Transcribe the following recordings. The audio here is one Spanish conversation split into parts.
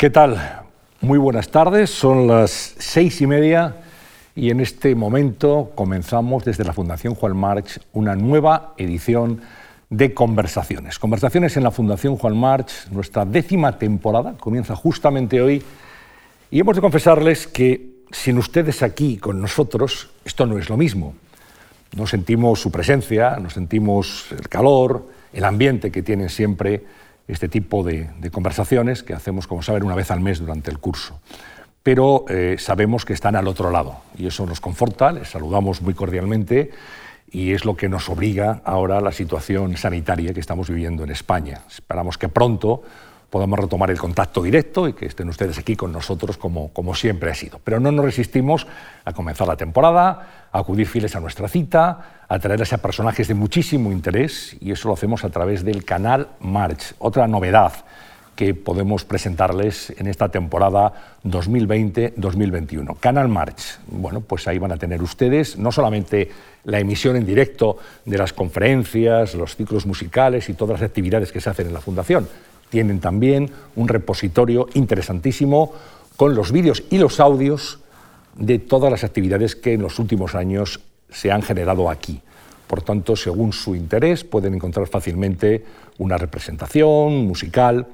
¿Qué tal? Muy buenas tardes, son las seis y media y en este momento comenzamos desde la Fundación Juan March una nueva edición de Conversaciones. Conversaciones en la Fundación Juan March, nuestra décima temporada, comienza justamente hoy y hemos de confesarles que sin ustedes aquí con nosotros, esto no es lo mismo. No sentimos su presencia, no sentimos el calor, el ambiente que tienen siempre este tipo de, conversaciones que hacemos, como saben, una vez al mes durante el curso. Pero eh, sabemos que están al otro lado y eso nos conforta, les saludamos muy cordialmente y es lo que nos obliga ahora a la situación sanitaria que estamos viviendo en España. Esperamos que pronto podamos retomar el contacto directo y que estén ustedes aquí con nosotros como, como siempre ha sido. Pero no nos resistimos a comenzar la temporada, acudir fieles a nuestra cita, a a personajes de muchísimo interés y eso lo hacemos a través del canal March, otra novedad que podemos presentarles en esta temporada 2020-2021. Canal March. Bueno, pues ahí van a tener ustedes no solamente la emisión en directo de las conferencias, los ciclos musicales y todas las actividades que se hacen en la Fundación, tienen también un repositorio interesantísimo con los vídeos y los audios de todas las actividades que en los últimos años se han generado aquí. Por tanto, según su interés, pueden encontrar fácilmente una representación musical,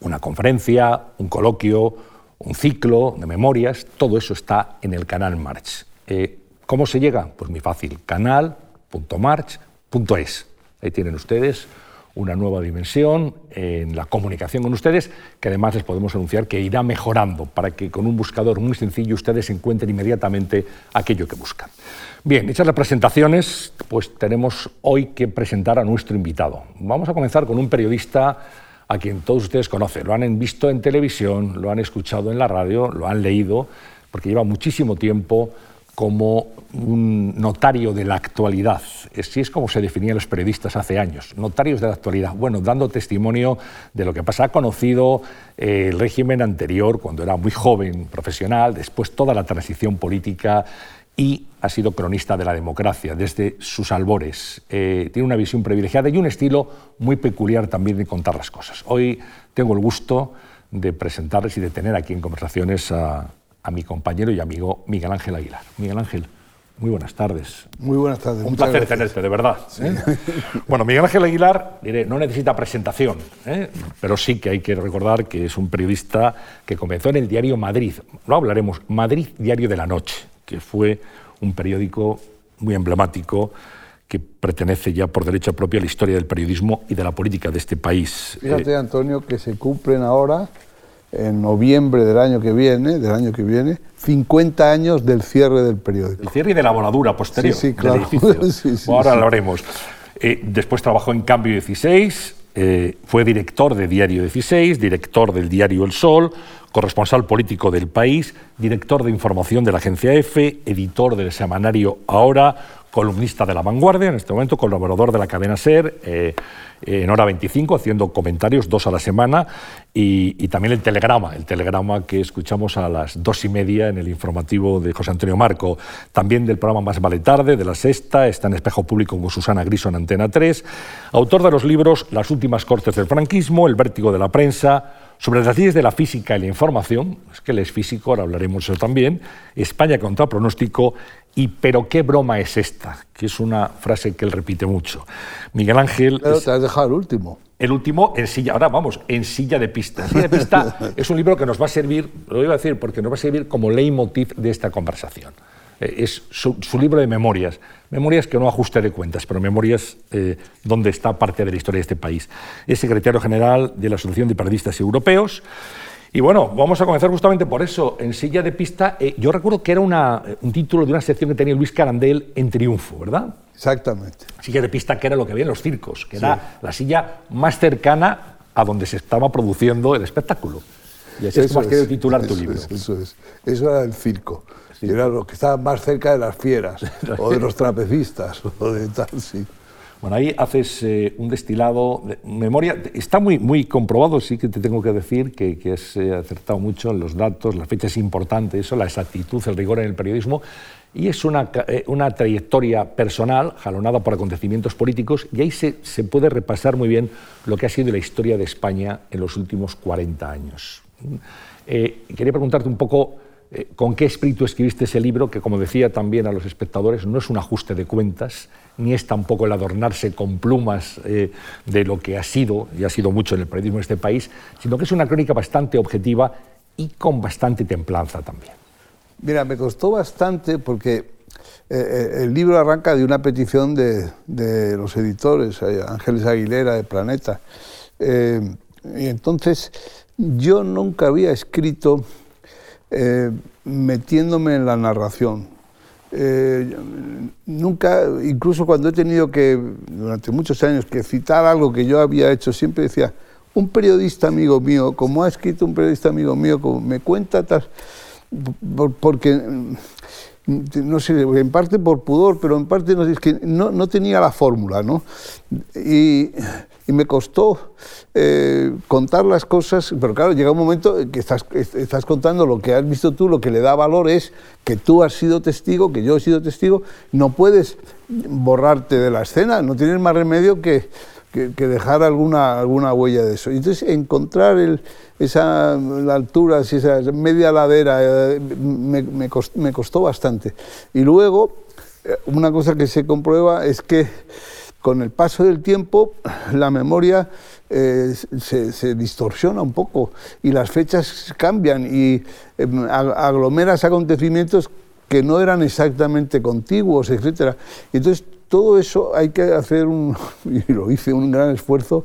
una conferencia, un coloquio, un ciclo de memorias, todo eso está en el canal March. Eh, ¿Cómo se llega? Pues muy fácil, canal.march.es. Ahí tienen ustedes una nueva dimensión en la comunicación con ustedes, que además les podemos anunciar que irá mejorando para que con un buscador muy sencillo ustedes encuentren inmediatamente aquello que buscan. Bien, hechas las presentaciones, pues tenemos hoy que presentar a nuestro invitado. Vamos a comenzar con un periodista a quien todos ustedes conocen. Lo han visto en televisión, lo han escuchado en la radio, lo han leído, porque lleva muchísimo tiempo como un notario de la actualidad. Así es como se definían los periodistas hace años, notarios de la actualidad. Bueno, dando testimonio de lo que pasa. Ha conocido eh, el régimen anterior cuando era muy joven, profesional, después toda la transición política y ha sido cronista de la democracia desde sus albores. Eh, tiene una visión privilegiada y un estilo muy peculiar también de contar las cosas. Hoy tengo el gusto de presentarles y de tener aquí en conversaciones a a mi compañero y amigo Miguel Ángel Aguilar. Miguel Ángel, muy buenas tardes. Muy buenas tardes. Un placer tenerte, de verdad. ¿eh? bueno, Miguel Ángel Aguilar, diré, no necesita presentación, ¿eh? pero sí que hay que recordar que es un periodista que comenzó en el diario Madrid, lo hablaremos, Madrid Diario de la Noche, que fue un periódico muy emblemático que pertenece ya por derecho propio a la historia del periodismo y de la política de este país. Fíjate, Antonio, que se cumplen ahora en noviembre del año que viene, del año que viene, 50 años del cierre del periódico. El cierre y de la voladura posterior. Sí, sí, claro. ahora lo haremos. Eh, después trabajó en Cambio 16, eh, fue director de Diario 16, director del diario El Sol, corresponsal político del país, director de información de la agencia EFE, editor del semanario Ahora, columnista de La Vanguardia, en este momento colaborador de la cadena SER, eh, en hora 25, haciendo comentarios dos a la semana, y, también el telegrama, el telegrama que escuchamos a las dos y media en el informativo de José Antonio Marco, también del programa Más Vale Tarde, de la Sexta, está en Espejo Público con Susana Griso en Antena 3, autor de los libros Las últimas cortes del franquismo, El vértigo de la prensa, sobre las leyes de la física y la información, es que él es físico, ahora hablaremos de eso también, España contra pronóstico y pero qué broma es esta, que es una frase que él repite mucho. Miguel Ángel... Pero te has dejado el último. El último en silla, ahora vamos, en silla de pista. Silla de pista es un libro que nos va a servir, lo iba a decir, porque nos va a servir como leitmotiv de esta conversación. Eh, es su, libro de memorias, memorias que no ajuste de cuentas, pero memorias eh, donde está parte de la historia de este país. Es secretario general de la Asociación de Periodistas Europeos. Y bueno, vamos a comenzar justamente por eso. En silla de pista, eh, yo recuerdo que era un título de una sección que tenía Luis Carandel en Triunfo, ¿verdad? Exactamente. Silla de pista, que era lo que había en los circos, que era la silla más cercana a donde se estaba produciendo el espectáculo. Y así es como has querido titular tu libro. eso es. Eso era el circo. Era lo que estaba más cerca de las fieras, o de los trapecistas, o de tal, sí. Bueno, ahí haces eh, un destilado de memoria. Está muy, muy comprobado, sí que te tengo que decir que, que has eh, acertado mucho en los datos, las fechas importantes, eso, la exactitud, el rigor en el periodismo. Y es una, eh, una, trayectoria personal, jalonada por acontecimientos políticos, y ahí se, se, puede repasar muy bien lo que ha sido la historia de España en los últimos 40 años. Quería preguntarte un poco eh, con qué espíritu escribiste ese libro, que como decía también a los espectadores, no es un ajuste de cuentas, ni es tampoco el adornarse con plumas eh, de lo que ha sido, y ha sido mucho en el periodismo de este país, sino que es una crónica bastante objetiva y con bastante templanza también. Mira, me costó bastante porque el libro arranca de una petición de, de los editores, Ángeles Aguilera de Planeta. y entonces yo nunca había escrito eh, metiéndome en la narración. Eh, nunca, incluso cuando he tenido que, durante muchos años, que citar algo que yo había hecho, siempre decía, un periodista amigo mío, como ha escrito un periodista amigo mío, como me cuenta tal, porque no sé, en parte por pudor, pero en parte no, es que no, no tenía la fórmula, ¿no? Y, y me costó eh, contar las cosas, pero claro, llega un momento que estás, estás contando lo que has visto tú, lo que le da valor es que tú has sido testigo, que yo he sido testigo, no puedes borrarte de la escena, no tienes más remedio que, que, dejar alguna, alguna huella de eso. entonces encontrar esa la altura, esa media ladera, eh, me, me, costó, bastante. Y luego, eh, una cosa que se comprueba es que con el paso del tiempo la memoria eh, se, distorsiona un poco y las fechas cambian y aglomeras acontecimientos que no eran exactamente contiguos, etc. entonces todo eso hay que hacer un, y lo hice, un gran esfuerzo,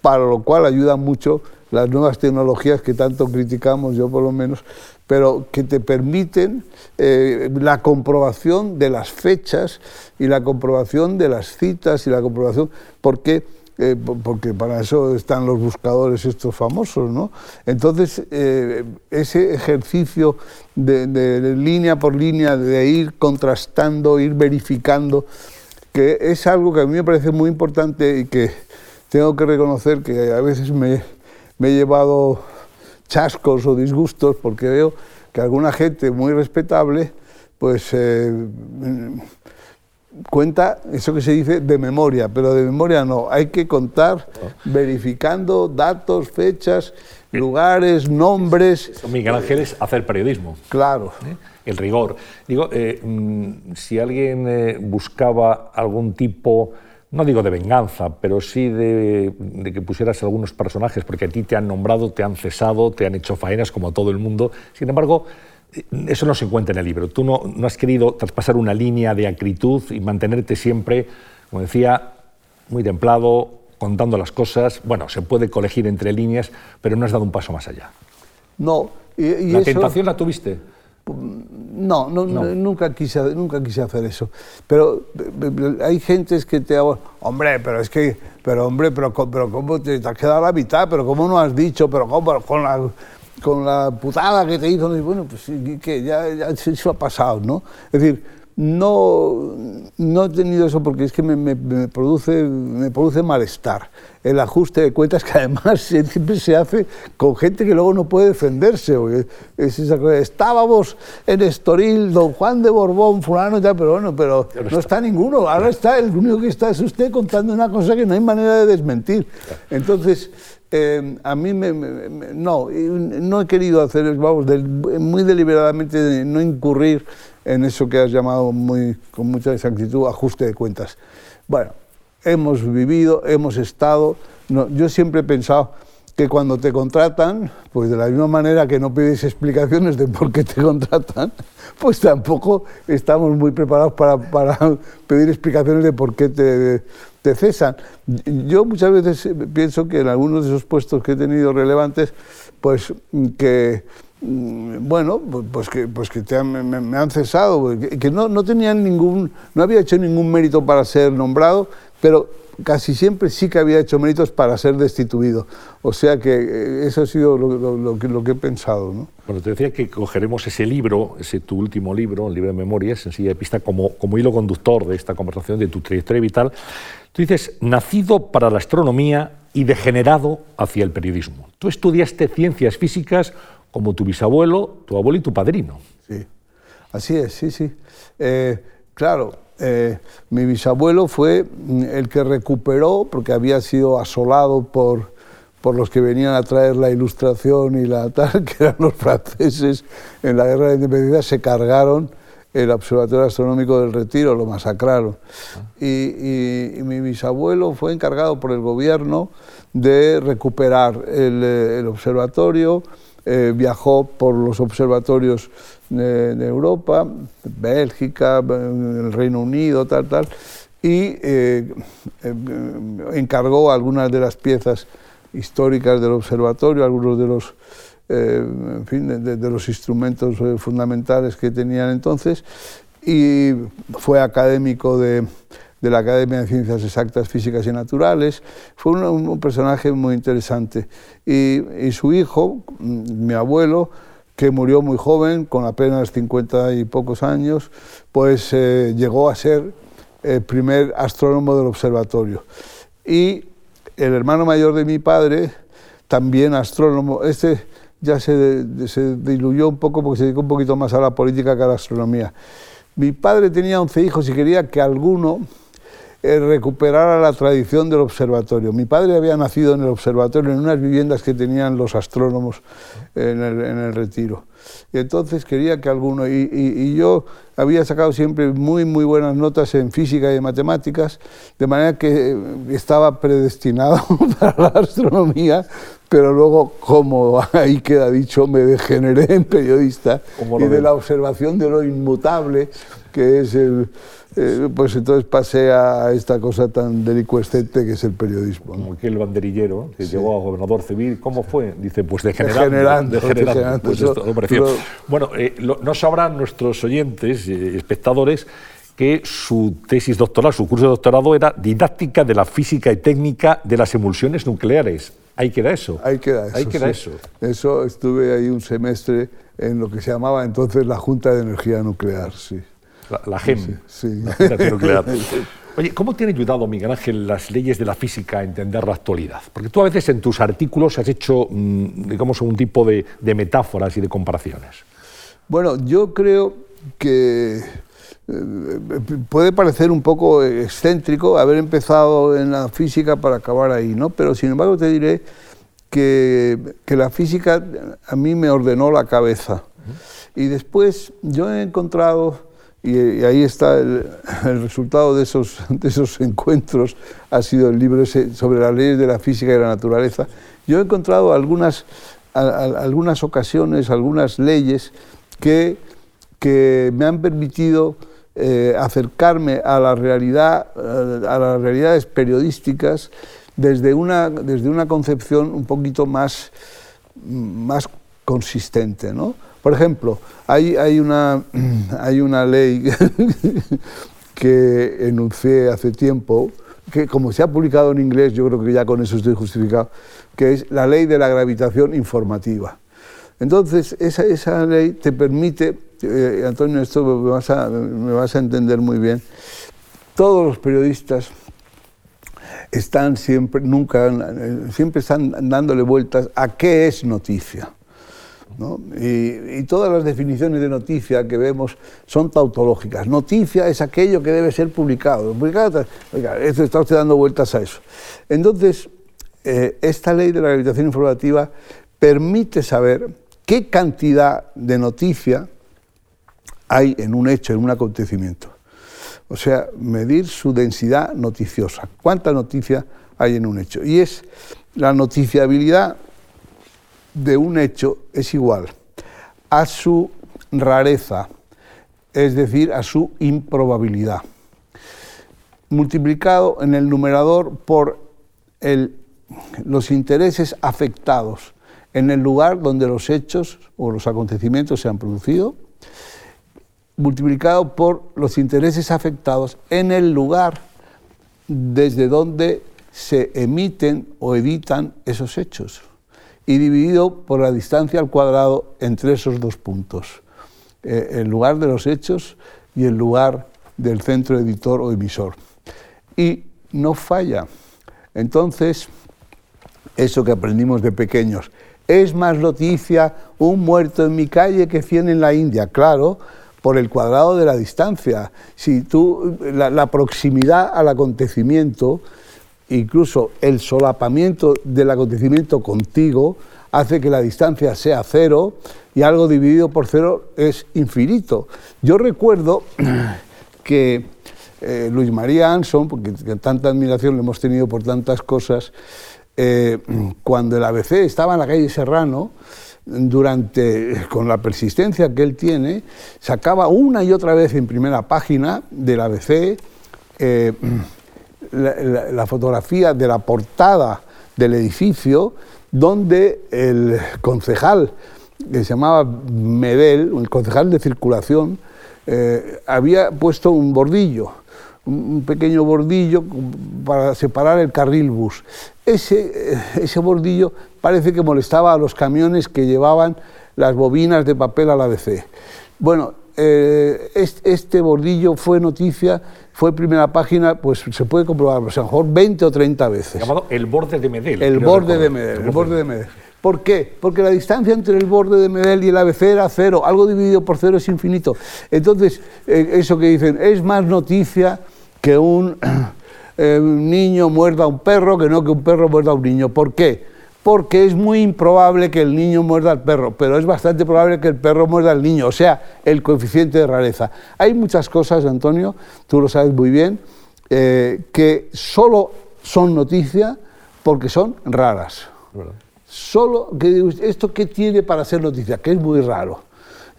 para lo cual ayudan mucho las nuevas tecnologías que tanto criticamos, yo por lo menos, pero que te permiten eh, la comprobación de las fechas y la comprobación de las citas y la comprobación, porque eh, porque para eso están los buscadores estos famosos, ¿no? Entonces, eh, ese ejercicio de, línea por línea, de ir contrastando, ir verificando, que es algo que a mí me parece muy importante y que tengo que reconocer que a veces me, me he llevado chascos o disgustos porque veo que alguna gente muy respetable, pues eh, cuenta eso que se dice de memoria, pero de memoria no, hay que contar verificando datos, fechas, lugares, nombres. Miguel Ángel es hacer periodismo. Claro. ¿Eh? El rigor. Digo, eh, mm, si alguien buscaba algún tipo, no digo de venganza, pero sí de, de, que pusieras algunos personajes, porque a ti te han nombrado, te han cesado, te han hecho faenas como a todo el mundo. Sin embargo, eso no se encuentra en el libro. Tú no, no has querido traspasar una línea de acritud y mantenerte siempre, como decía, muy templado, contando las cosas. Bueno, se puede colegir entre líneas, pero no has dado un paso más allá. No. Y, ¿La tentación la tuviste? No, no, Nunca, quise, nunca quise hacer eso. Pero hay gentes que te hombre, pero es que, pero hombre, pero, pero ¿cómo te, te has quedado a la mitad? Pero ¿cómo no has dicho? Pero ¿cómo? Con la, con la putada que te hizo, y bueno, pues que ya, ya eso ha pasado, ¿no? Es decir, no, no he tenido eso porque es que me, me, produce, me produce malestar. El ajuste de cuentas que además siempre se hace con gente que luego no puede defenderse. Es esa cosa. Estábamos en Estoril, don Juan de Borbón, fulano y tal, pero bueno, pero no está ninguno. Ahora está, el único que está es usted contando una cosa que no hay manera de desmentir. Entonces, eh, a mí me, no, no he querido hacer, vamos, muy deliberadamente no incurrir en eso que has llamado muy, con mucha exactitud ajuste de cuentas. Bueno, hemos vivido, hemos estado, yo siempre he pensado que cuando te contratan, pues de la misma manera que no pides explicaciones de por qué te contratan, pues tampoco estamos muy preparados para, pedir explicaciones de por qué te, te, cesan. Yo muchas veces pienso que en algunos de esos puestos que he tenido relevantes, pues que bueno, pues que, pues que te han, me, han cesado, que, no, no tenían ningún, no había hecho ningún mérito para ser nombrado, pero casi siempre sí que había hecho méritos para ser destituido. O sea que eh, eso ha sido lo, que, he pensado. ¿no? Bueno, te decía que cogeremos ese libro, ese tu último libro, el libro de memorias, sencilla de pista, como, como hilo conductor de esta conversación, de tu trayectoria vital. Tú dices, nacido para la astronomía y degenerado hacia el periodismo. Tú estudiaste ciencias físicas como tu bisabuelo, tu abuelo y tu padrino. Sí, así es, sí, sí. Eh, claro, eh, mi bisabuelo fue el que recuperó, porque había sido asolado por, por los que venían a traer la ilustración y la tal, que eran los franceses en la guerra de independencia, se cargaron el Observatorio Astronómico del Retiro, lo masacraron. Y, mi bisabuelo fue encargado por el gobierno de recuperar el, eh, observatorio, eh, viajó por los observatorios de, Europa, Bélgica, el Reino Unido, tal, tal, y eh, encargó algunas de las piezas históricas del observatorio, algunos de los eh, en fin, de, los instrumentos eh, fundamentales que tenían entonces y fue académico de, la Academia de Ciencias Exactas, Físicas y Naturales. Fue un, personaje muy interesante. Y, su hijo, mm, mi abuelo, que murió muy joven, con apenas 50 y pocos años, pues eh, llegó a ser el primer astrónomo del observatorio. Y el hermano mayor de mi padre, también astrónomo, este ya se, diluyó un poco porque se dedicó un poquito más a la política que a la astronomía. Mi padre tenía 11 hijos y quería que alguno recuperara la tradición del observatorio. Mi padre había nacido en el observatorio, en unas viviendas que tenían los astrónomos en el retiro. Y entonces quería que alguno, y, yo había sacado siempre muy, muy buenas notas en física y en matemáticas, de manera que estaba predestinado para la astronomía, pero luego, como ahí queda dicho, me degeneré en periodista y de la observación de lo inmutable, que es el eh, pues entonces pasé a esta cosa tan delicuescente que es el periodismo. Como aquel banderillero que llegó a gobernador civil, ¿cómo fue? Dice, pues degenerando. degenerando, pues bueno, eh, no sabrán nuestros oyentes, eh, espectadores, que su tesis doctoral, su curso de doctorado era didáctica de la física y técnica de las emulsiones nucleares. Ahí queda eso. Ahí queda eso. Ahí queda eso. Eso estuve ahí un semestre en lo que se llamaba entonces la Junta de Energía Nuclear, sí la, GEM, Oye, ¿cómo te han ayudado, Miguel Ángel, las leyes de la física a entender la actualidad? Porque tú a veces en tus artículos has hecho, mm, digamos, un tipo de, metáforas y de comparaciones. Bueno, yo creo que puede parecer un poco excéntrico haber empezado en la física para acabar ahí, ¿no? Pero sin embargo te diré que, que la física a mí me ordenó la cabeza. Y después yo he encontrado y, ahí está el, resultado de esos, de esos encuentros, ha sido el libro ese sobre las leyes de la física y la naturaleza. Yo he encontrado algunas, algunas ocasiones, algunas leyes que, que me han permitido eh, acercarme a eh, a las realidades periodísticas desde una, desde una concepción un poquito más, más consistente. ¿no? Por ejemplo, hay, hay, una, hay una ley que enuncié hace tiempo, que como se ha publicado en inglés, yo creo que ya con eso estoy justificado, que es la ley de la gravitación informativa. Entonces, esa, esa ley te permite, eh, Antonio, esto me vas, a, entender muy bien, todos los periodistas están siempre, nunca, siempre están dándole vueltas a qué es noticia. Y, todas las definiciones de noticia que vemos son tautológicas. Noticia es aquello que debe ser publicado. publicado esto está usted dando vueltas a eso. Entonces, eh, esta ley de la gravitación informativa permite saber qué cantidad de noticia hay en un hecho, en un acontecimiento. O sea, medir su densidad noticiosa. ¿Cuánta noticia hay en un hecho? Y es la noticiabilidad de un hecho es igual a su rareza, es decir, a su improbabilidad, multiplicado en el numerador por los intereses afectados en el lugar donde los hechos o los acontecimientos se han producido, multiplicado por los intereses afectados en el lugar desde donde se emiten o editan esos hechos y dividido por la distancia al cuadrado entre esos dos puntos, eh, el lugar de los hechos y el lugar del centro editor o emisor. Y no falla. Entonces, eso que aprendimos de pequeños, es más noticia un muerto en mi calle que 100 en la India, claro, por el cuadrado de la distancia. Si tú, la proximidad al acontecimiento incluso el solapamiento del acontecimiento contigo hace que la distancia sea cero y algo dividido por cero es infinito. Yo recuerdo que eh, Luis María Anson, porque tanta admiración le hemos tenido por tantas cosas, eh, cuando el ABC estaba en la calle Serrano, durante, con la persistencia que él tiene, sacaba una y otra vez en primera página del ABC eh, la, fotografía de la portada del edificio donde el concejal, que se llamaba Medel, el concejal de circulación, había puesto un bordillo un pequeño bordillo para separar el carril bus. Ese, ese bordillo parece que molestaba a los camiones que llevaban las bobinas de papel a la ABC. Bueno, eh, este, bordillo fue noticia, fue primera página, pues se puede comprobar, pues a lo mejor 20 o 30 veces. Llamado el borde de Medel. El borde de Medel, el borde de Medel. ¿Por qué? Porque la distancia entre el borde de Medel y el ABC era cero, algo dividido por cero es infinito. Entonces, eh, eso que dicen, es más noticia que eh, un niño muerda a un perro que no que un perro muerda a un niño. ¿Por qué? Porque es muy improbable que el niño muerda al perro, pero es bastante probable que el perro muerda al niño, o sea, el coeficiente de rareza. Hay muchas cosas, Antonio, tú lo sabes muy bien, eh, que solo son noticia porque son raras. Solo que esto qué tiene para ser noticia, que es muy raro.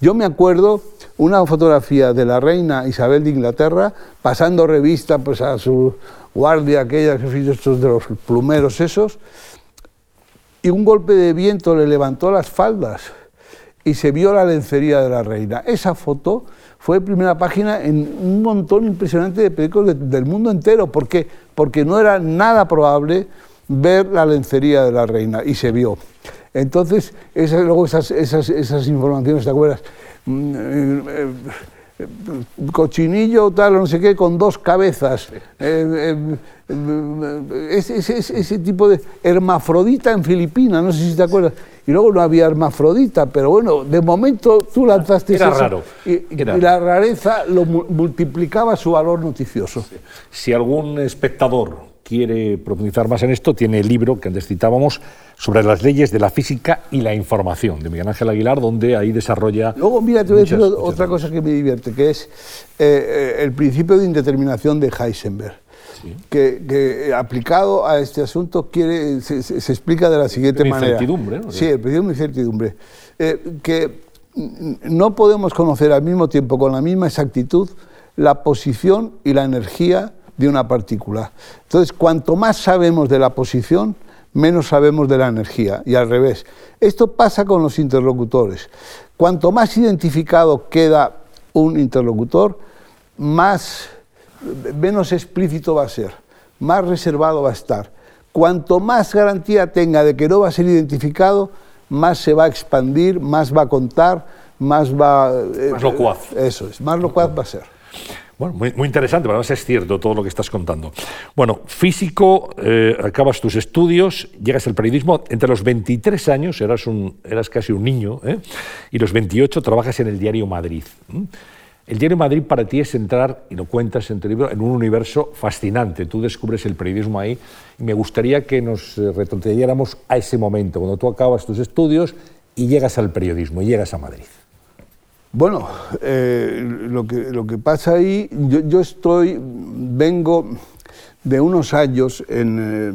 Yo me acuerdo una fotografía de la reina Isabel de Inglaterra pasando revista pues, a su guardia, aquella que estos de los plumeros esos, y un golpe de viento le levantó las faldas y se vio la lencería de la reina. Esa foto fue primera página en un montón impresionante de periódicos del mundo entero. ¿Por qué? Porque no era nada probable ver la lencería de la reina y se vio. Entonces, luego esas, esas, esas, informaciones, ¿te acuerdas? Mm, eh, eh, cochinillo tal, no sé qué, con dos cabezas. Eh, ese, ese, tipo de hermafrodita en Filipinas, no sé si te acuerdas. Y luego no había hermafrodita, pero bueno, de momento tú lanzaste Era raro. Y, la rareza lo multiplicaba su valor noticioso. Si algún espectador quiere profundizar más en esto, tiene el libro que antes citábamos sobre las leyes de la física y la información de Miguel Ángel Aguilar, donde ahí desarrolla. Luego, mira, te voy a decir otra cosa que me divierte, que es eh, eh, el principio de indeterminación de Heisenberg. Que, aplicado a este asunto quiere, se, explica de la siguiente manera. Incertidumbre, ¿no? Sí, el principio de incertidumbre. Eh, que no podemos conocer al mismo tiempo, con la misma exactitud, la posición y la energía de una partícula. Entonces, cuanto más sabemos de la posición, menos sabemos de la energía, y al revés. Esto pasa con los interlocutores. Cuanto más identificado queda un interlocutor, más, menos explícito va a ser, más reservado va a estar. Cuanto más garantía tenga de que no va a ser identificado, más se va a expandir, más va a contar, más va... Eh, más locuaz. Eso es, más locuaz va a ser. Bueno, muy, interesante, pero además es cierto todo lo que estás contando. Bueno, físico, eh, acabas tus estudios, llegas al periodismo, entre los 23 años eras, un, eras casi un niño, ¿eh? y los 28 trabajas en el diario Madrid. El diario Madrid para ti es entrar, y lo cuentas en tu libro, en un universo fascinante. Tú descubres el periodismo ahí, me gustaría que nos eh, retrocediéramos a ese momento, cuando tú acabas tus estudios y llegas al periodismo, y llegas a Madrid. Bueno, eh, lo, que, lo que pasa ahí, yo, estoy, vengo de unos años en, eh,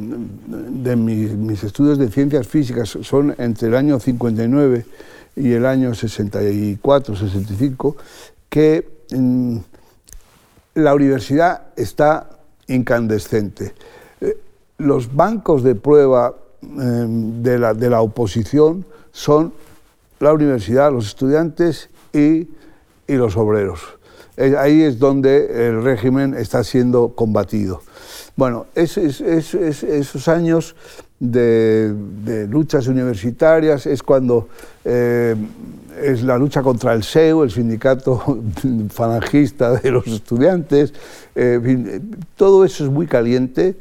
de mis, estudios de ciencias físicas, son entre el año 59 y el año 64, 65, que mm, la universidad está incandescente. Eh, los bancos de prueba de, la, de la oposición son la universidad, los estudiantes y, los obreros. Ahí es donde el régimen está siendo combatido. Bueno, esos años de, luchas universitarias es cuando eh, es la lucha contra el SEU, el sindicato falangista de los estudiantes. Eh, todo eso es muy caliente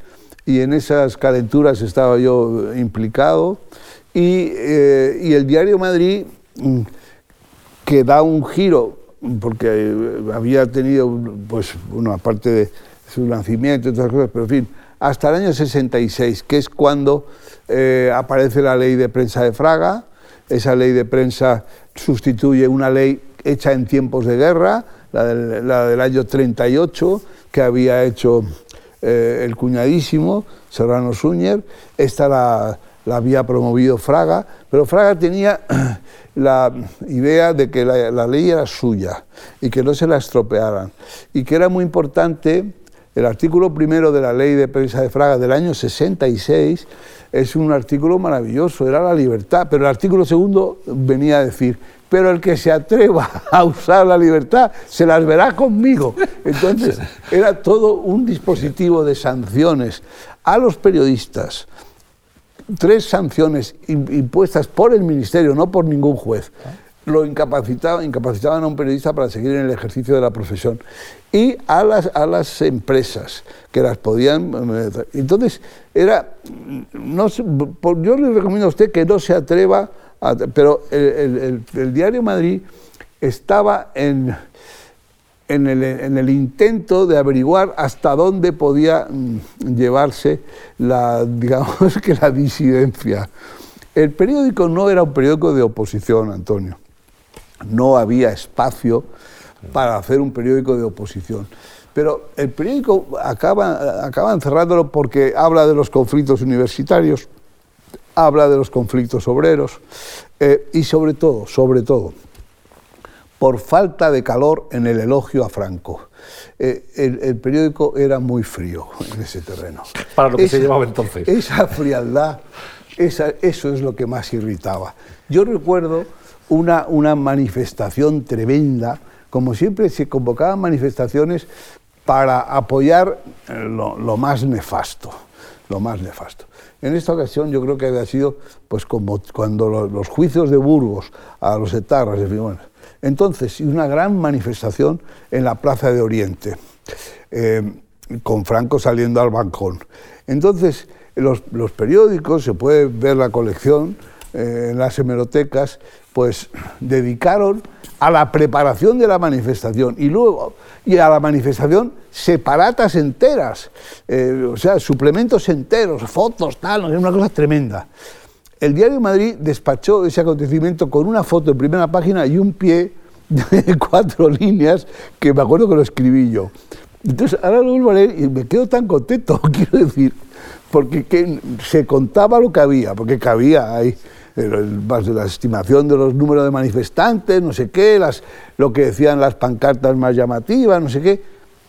y en esas calenturas estaba yo implicado. Y, eh, y el diario Madrid mm, que da un giro, porque eh, había tenido, pues, bueno, aparte de su nacimiento y las cosas, pero en fin, hasta el año 66, que es cuando eh, aparece la ley de prensa de Fraga. Esa ley de prensa sustituye una ley hecha en tiempos de guerra, la del, año 38, que había hecho eh, el cuñadísimo Serrano Suñer. Esta la, había promovido Fraga, pero Fraga tenía la idea de que la, la, ley era suya y que no se la estropearan y que era muy importante el artículo primero de la ley de prensa de Fraga del año 66 es un artículo maravilloso, era la libertad, pero el artículo segundo venía a decir, pero el que se atreva a usar la libertad se las verá conmigo. Entonces era todo un dispositivo de sanciones a los periodistas, tres sanciones impuestas por el ministerio, no por ningún juez lo incapacitaban, incapacitaban a un periodista para seguir en el ejercicio de la profesión. Y a las, a las empresas que las podían... Entonces, era... No yo le recomiendo a usted que no se atreva, a, pero el, diario Madrid estaba en, en el, en el, intento de averiguar hasta dónde podía mm, llevarse la, digamos que la disidencia. El periódico no era un periódico de oposición, Antonio no había espacio para hacer un periódico de oposición. Pero el periódico acaba, acaba encerrándolo porque habla de los conflictos universitarios, habla de los conflictos obreros eh, y sobre todo, sobre todo, por falta de calor en el elogio a Franco. Eh, el, periódico era muy frío en ese terreno. Para lo que se llevaba entonces. Esa frialdad, esa, eso es lo que más irritaba. Yo recuerdo una, una manifestación tremenda, como siempre se convocaban manifestaciones para apoyar eh, lo, más nefasto, lo más nefasto. En esta ocasión yo creo que había sido pues como cuando los, juicios de Burgos a los etarras, bueno, entonces una gran manifestación en la Plaza de Oriente, eh, con Franco saliendo al balcón. Entonces los, periódicos, se puede ver la colección eh, en las hemerotecas, pues dedicaron a la preparación de la manifestación y luego y a la manifestación separatas enteras, eh, o sea, suplementos enteros, fotos, tal, una cosa tremenda. El Diario Madrid despachó ese acontecimiento con una foto en primera página y un pie de cuatro líneas que me acuerdo que lo escribí yo. Entonces, ahora lo vuelvo a leer y me quedo tan contento, quiero decir, porque que se contaba lo que había, porque cabía ahí la estimación de los números de manifestantes, no sé qué, las, lo que decían las pancartas más llamativas, no sé qué,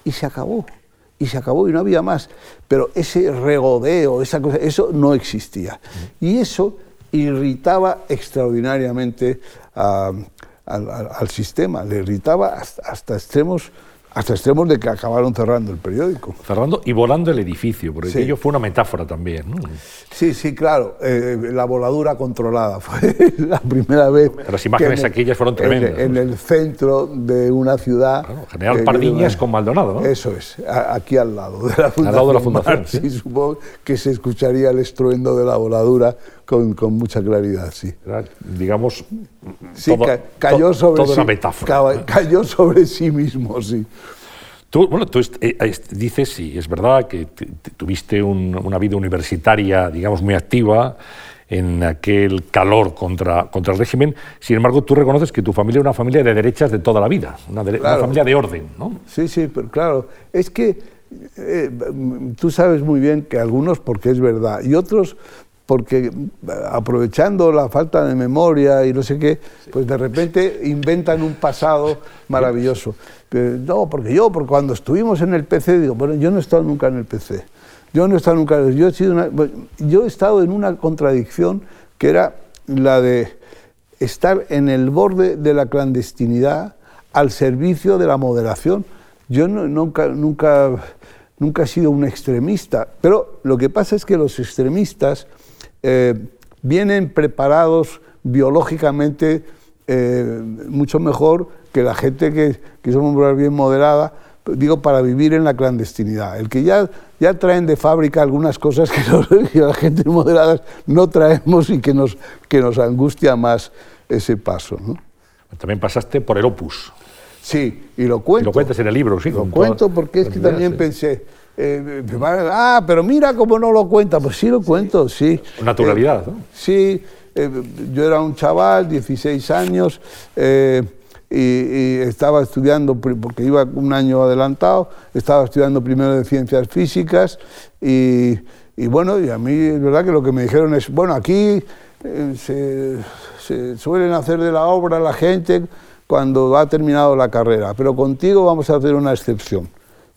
y se acabó, y se acabó y no había más. Pero ese regodeo, esa cosa, eso no existía. Y eso irritaba extraordinariamente al, sistema, le irritaba hasta extremos hasta extremos de que acabaron cerrando el periódico. Cerrando y volando el edificio, porque aquello fue una metáfora también. Sí, sí, claro. Eh, la voladura controlada fue la primera vez. Las imágenes aquellas fueron tremendas. En, el centro de una ciudad. General Pardiñas con Maldonado, ¿no? Eso es, aquí al lado de la Fundación. Al lado de la Fundación. sí, supongo que se escucharía el estruendo de la voladura con, con mucha claridad, sí. digamos, sí, cayó sobre toda sí, una metáfora. Cayó sobre sí mismo, sí. Tú, bueno, tú eh, dices, sí, es verdad que tuviste una vida universitaria, digamos, muy activa en aquel calor contra, contra el régimen. Sin embargo, tú reconoces que tu familia es una familia de derechas de toda la vida, una, familia de orden, ¿no? Sí, sí, pero claro, es que eh, tú sabes muy bien que algunos, porque es verdad, y otros porque aprovechando la falta de memoria y no sé qué, pues de repente inventan un pasado maravilloso. no, porque yo, porque cuando estuvimos en el PC, digo, bueno, yo no he estado nunca en el PC. Yo no he estado nunca, yo he, sido yo he estado en una contradicción que era la de estar en el borde de la clandestinidad al servicio de la moderación. Yo nunca, nunca, nunca he sido un extremista, pero lo que pasa es que los extremistas eh, vienen preparados biológicamente eh, mucho mejor que la gente que, que somos bien moderada, digo, para vivir en la clandestinidad. El que ya, ya traen de fábrica algunas cosas que, la gente moderada no traemos y que nos, que nos angustia más ese paso. También pasaste por el opus. Sí, y lo cuento. lo cuentas en el libro, sí. Lo cuento porque es que también pensé, eh, ah, pero mira cómo no lo cuenta. Pues sí lo cuento, sí. Naturalidad, ¿no? Sí, yo era un chaval, 16 años, y, estaba estudiando, porque iba un año adelantado, estaba estudiando primero de ciencias físicas y, bueno, y a mí es verdad que lo que me dijeron es, bueno, aquí se, se, suelen hacer de la obra la gente cuando ha terminado la carrera, pero contigo vamos a hacer una excepción.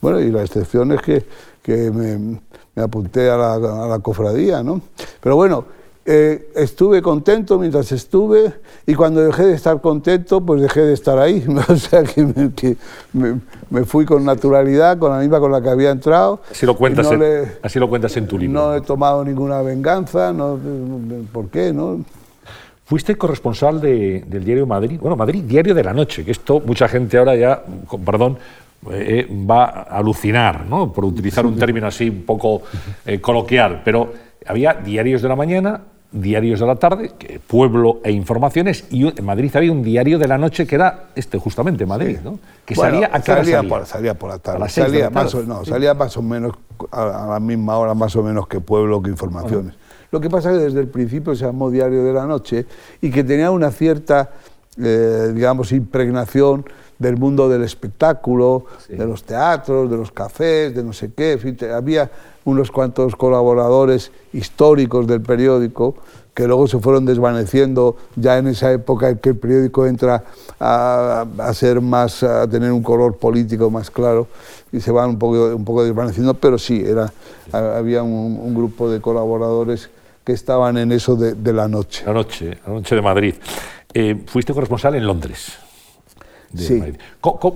Bueno, y la excepción es que, que me, me, apunté a la, a la cofradía, ¿no? Pero bueno, eh, estuve contento mientras estuve y cuando dejé de estar contento, pues dejé de estar ahí. o sea que, me, fui con naturalidad, con la misma con la que había entrado. Así lo cuentas, en, así lo cuentas en tu libro. No he tomado ninguna venganza, no, ¿por qué? No? Fuiste corresponsal del diario Madrid, bueno, Madrid, diario de la noche, que esto mucha gente ahora ya, perdón, eh, va a alucinar, ¿no? por utilizar un término así un poco eh, coloquial, pero había diarios de la mañana, diarios de la tarde, Pueblo e Informaciones, y en Madrid había un diario de la noche que era este, justamente Madrid, ¿no? Que salía a salía, Por, salía por la tarde. salía, Más o, no, salía más o menos a la misma hora, más o menos que Pueblo que Informaciones. Lo que pasa es que desde el principio se llamó Diario de la Noche y que tenía una cierta, eh, digamos, impregnación del mundo del espectáculo, de los teatros, de los cafés, de no sé qué. En fin, había unos cuantos colaboradores históricos del periódico que luego se fueron desvaneciendo ya en esa época en que el periódico entra a, ser más, a tener un color político más claro y se van un poco, un poco desvaneciendo, pero sí, era, había un, grupo de colaboradores que estaban en eso de, la noche. La noche, la noche de Madrid. Eh, fuiste corresponsal en Londres sí.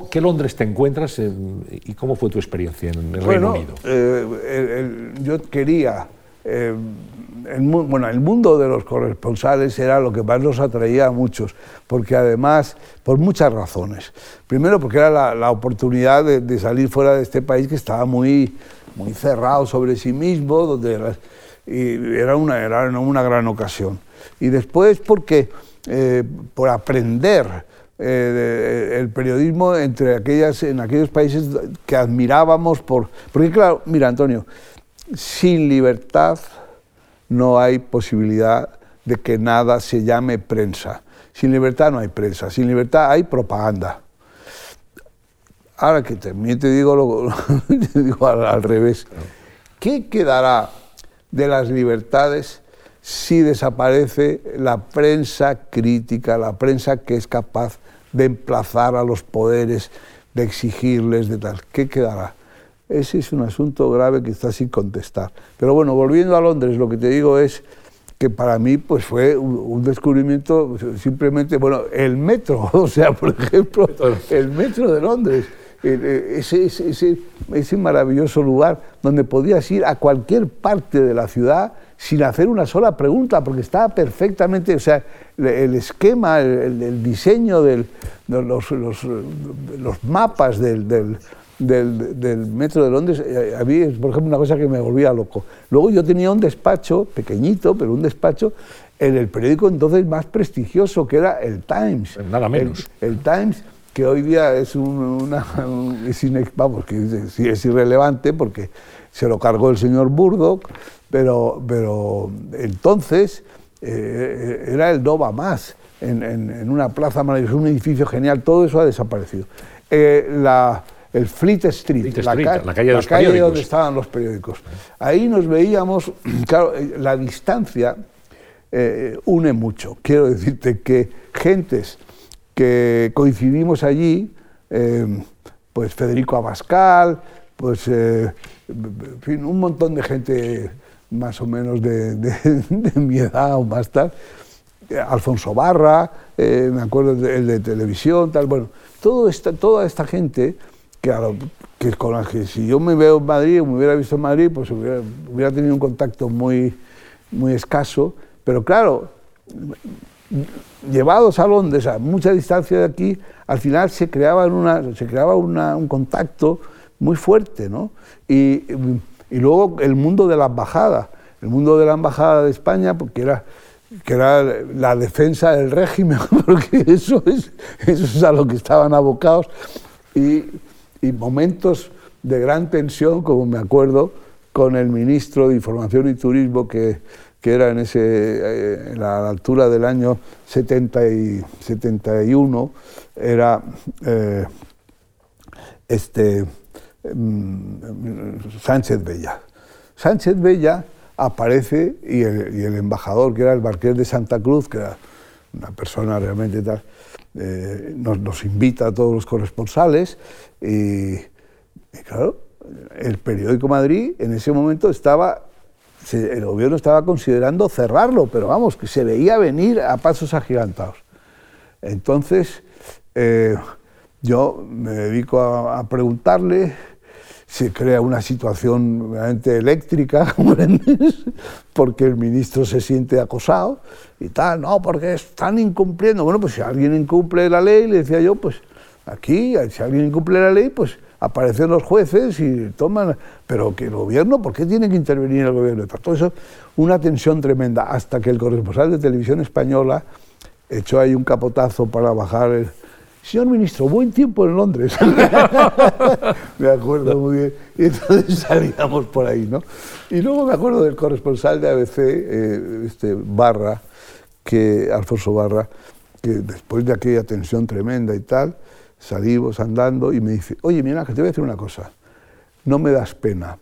¿Qué Londres te encuentras y cómo fue tu experiencia en el Reino Unido? Eh, yo quería... Eh, el, bueno, el mundo de los corresponsales era lo que más nos atraía a muchos, porque además, por muchas razones. Primero, porque era la, oportunidad de, salir fuera de este país que estaba muy, muy cerrado sobre sí mismo, donde y era, una, era una gran ocasión. Y después, porque eh, por aprender eh, el periodismo entre aquellas, en aquellos países que admirábamos por... Porque claro, mira Antonio, sin libertad no hay posibilidad de que nada se llame prensa. Sin libertad no hay prensa, sin libertad hay propaganda. Ahora que también te digo, lo, digo al revés, ¿qué quedará de las libertades si desaparece la prensa crítica, la prensa que es capaz de emplazar a los poderes, de exigirles, de tal. ¿Qué quedará? Ese es un asunto grave que está sin contestar. Pero bueno, volviendo a Londres, lo que te digo es que para mí pues fue un, descubrimiento simplemente, bueno, el metro, o sea, por ejemplo, el metro de Londres, ese, ese, ese maravilloso lugar donde podías ir a cualquier parte de la ciudad sin hacer una sola pregunta, porque estaba perfectamente, o sea, el esquema, el, diseño de los, los, mapas del, del, metro de Londres, eh, a mí es, por ejemplo, una cosa que me volvía loco. Luego yo tenía un despacho, pequeñito, pero un despacho, en el periódico entonces más prestigioso, que era el Times. Nada menos. El, Times, que hoy día es, una, es, vamos, que es irrelevante porque se lo cargó el señor Burdock, pero, pero entonces eh, era el Nova Más, en, una plaza maravillosa, un edificio genial, todo eso ha desaparecido. Eh, la, el Fleet Street, la, calle, donde estaban los periódicos. Ahí nos veíamos, claro, eh, la distancia une mucho. Quiero decirte que gentes que coincidimos allí, pues Federico Abascal, pues un montón de gente más o menos de, mi edad o más tal, Alfonso Barra, eh, me acuerdo el de, televisión, tal, bueno, esta, toda esta gente que, que, con la que si yo me veo en Madrid o me hubiera visto en Madrid, pues hubiera, tenido un contacto muy, muy escaso, pero claro, llevados a Londres a mucha distancia de aquí, al final se creaba, una, se creaba un contacto muy fuerte, ¿no? Y luego el mundo de la embajada, el mundo de la embajada de España, porque era, que era la defensa del régimen, porque eso es, eso es a lo que estaban abocados, y, momentos de gran tensión, como me acuerdo, con el ministro de Información y Turismo que, que era en, ese, eh, en la altura del año 70 y 71, era eh, este, Sánchez Bella. Sánchez Bella aparece y el, embajador, que era el marqués de Santa Cruz, que era una persona realmente tal, eh, nos, invita a todos los corresponsales y, claro, el periódico Madrid en ese momento estaba, el gobierno estaba considerando cerrarlo, pero vamos, que se veía venir a pasos agigantados. Entonces, eh, yo me dedico a, preguntarle, se crea una situación realmente eléctrica, porque el ministro se siente acosado y tal, no, porque están incumpliendo. Bueno, pues si alguien incumple la ley, le decía yo, pues aquí, si alguien incumple la ley, pues aparecen los jueces y toman, pero que el gobierno, ¿por qué tiene que intervenir el gobierno? Todo eso, una tensión tremenda, hasta que el corresponsal de televisión española echó ahí un capotazo para bajar el... Señor ministro, buen tiempo en Londres. me acuerdo muy bien. Y entonces salíamos por ahí, ¿no? Y luego me acuerdo del corresponsal de ABC, eh, este Barra, que, Alfonso Barra, que después de aquella tensión tremenda y tal, salimos andando y me dice, oye, mira, que te voy a decir una cosa, no me das pena.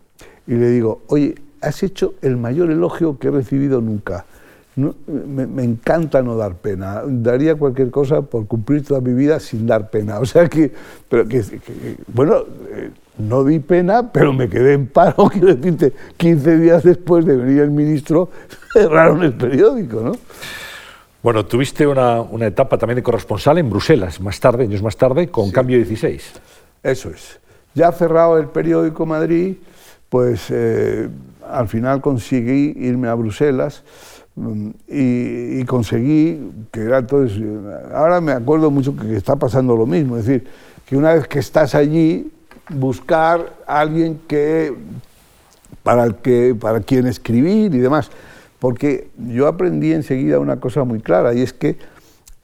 Y le digo, oye, has hecho el mayor elogio que he recibido nunca. No, me, me, encanta no dar pena. Daría cualquier cosa por cumplir toda mi vida sin dar pena. O sea que, pero que, que bueno, eh, no di pena, pero me quedé en paro. Quiero decirte, 15 días después de venir el ministro, cerraron el periódico, ¿no? Bueno, tuviste una, una, etapa también de corresponsal en Bruselas, más tarde, años más tarde, con sí. Cambio 16. Eso es. Ya cerrado el periódico Madrid, pues eh, al final conseguí irme a Bruselas y, y, conseguí que era entonces. Ahora me acuerdo mucho que está pasando lo mismo, es decir, que una vez que estás allí, buscar a alguien que para, el que, para quien escribir y demás porque yo aprendí enseguida una cosa muy clara y es que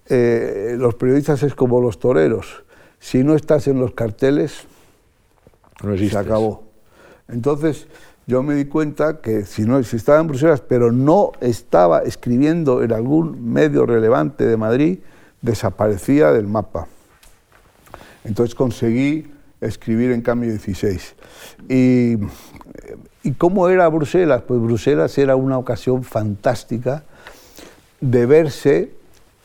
eh, los periodistas es como los toreros. Si no estás en los carteles, no se acabó. Entonces yo me di cuenta que si, no, si estaba en Bruselas, pero no estaba escribiendo en algún medio relevante de Madrid, desaparecía del mapa. Entonces conseguí escribir en cambio 16. Y ¿Y cómo era Bruselas? Pues Bruselas era una ocasión fantástica de verse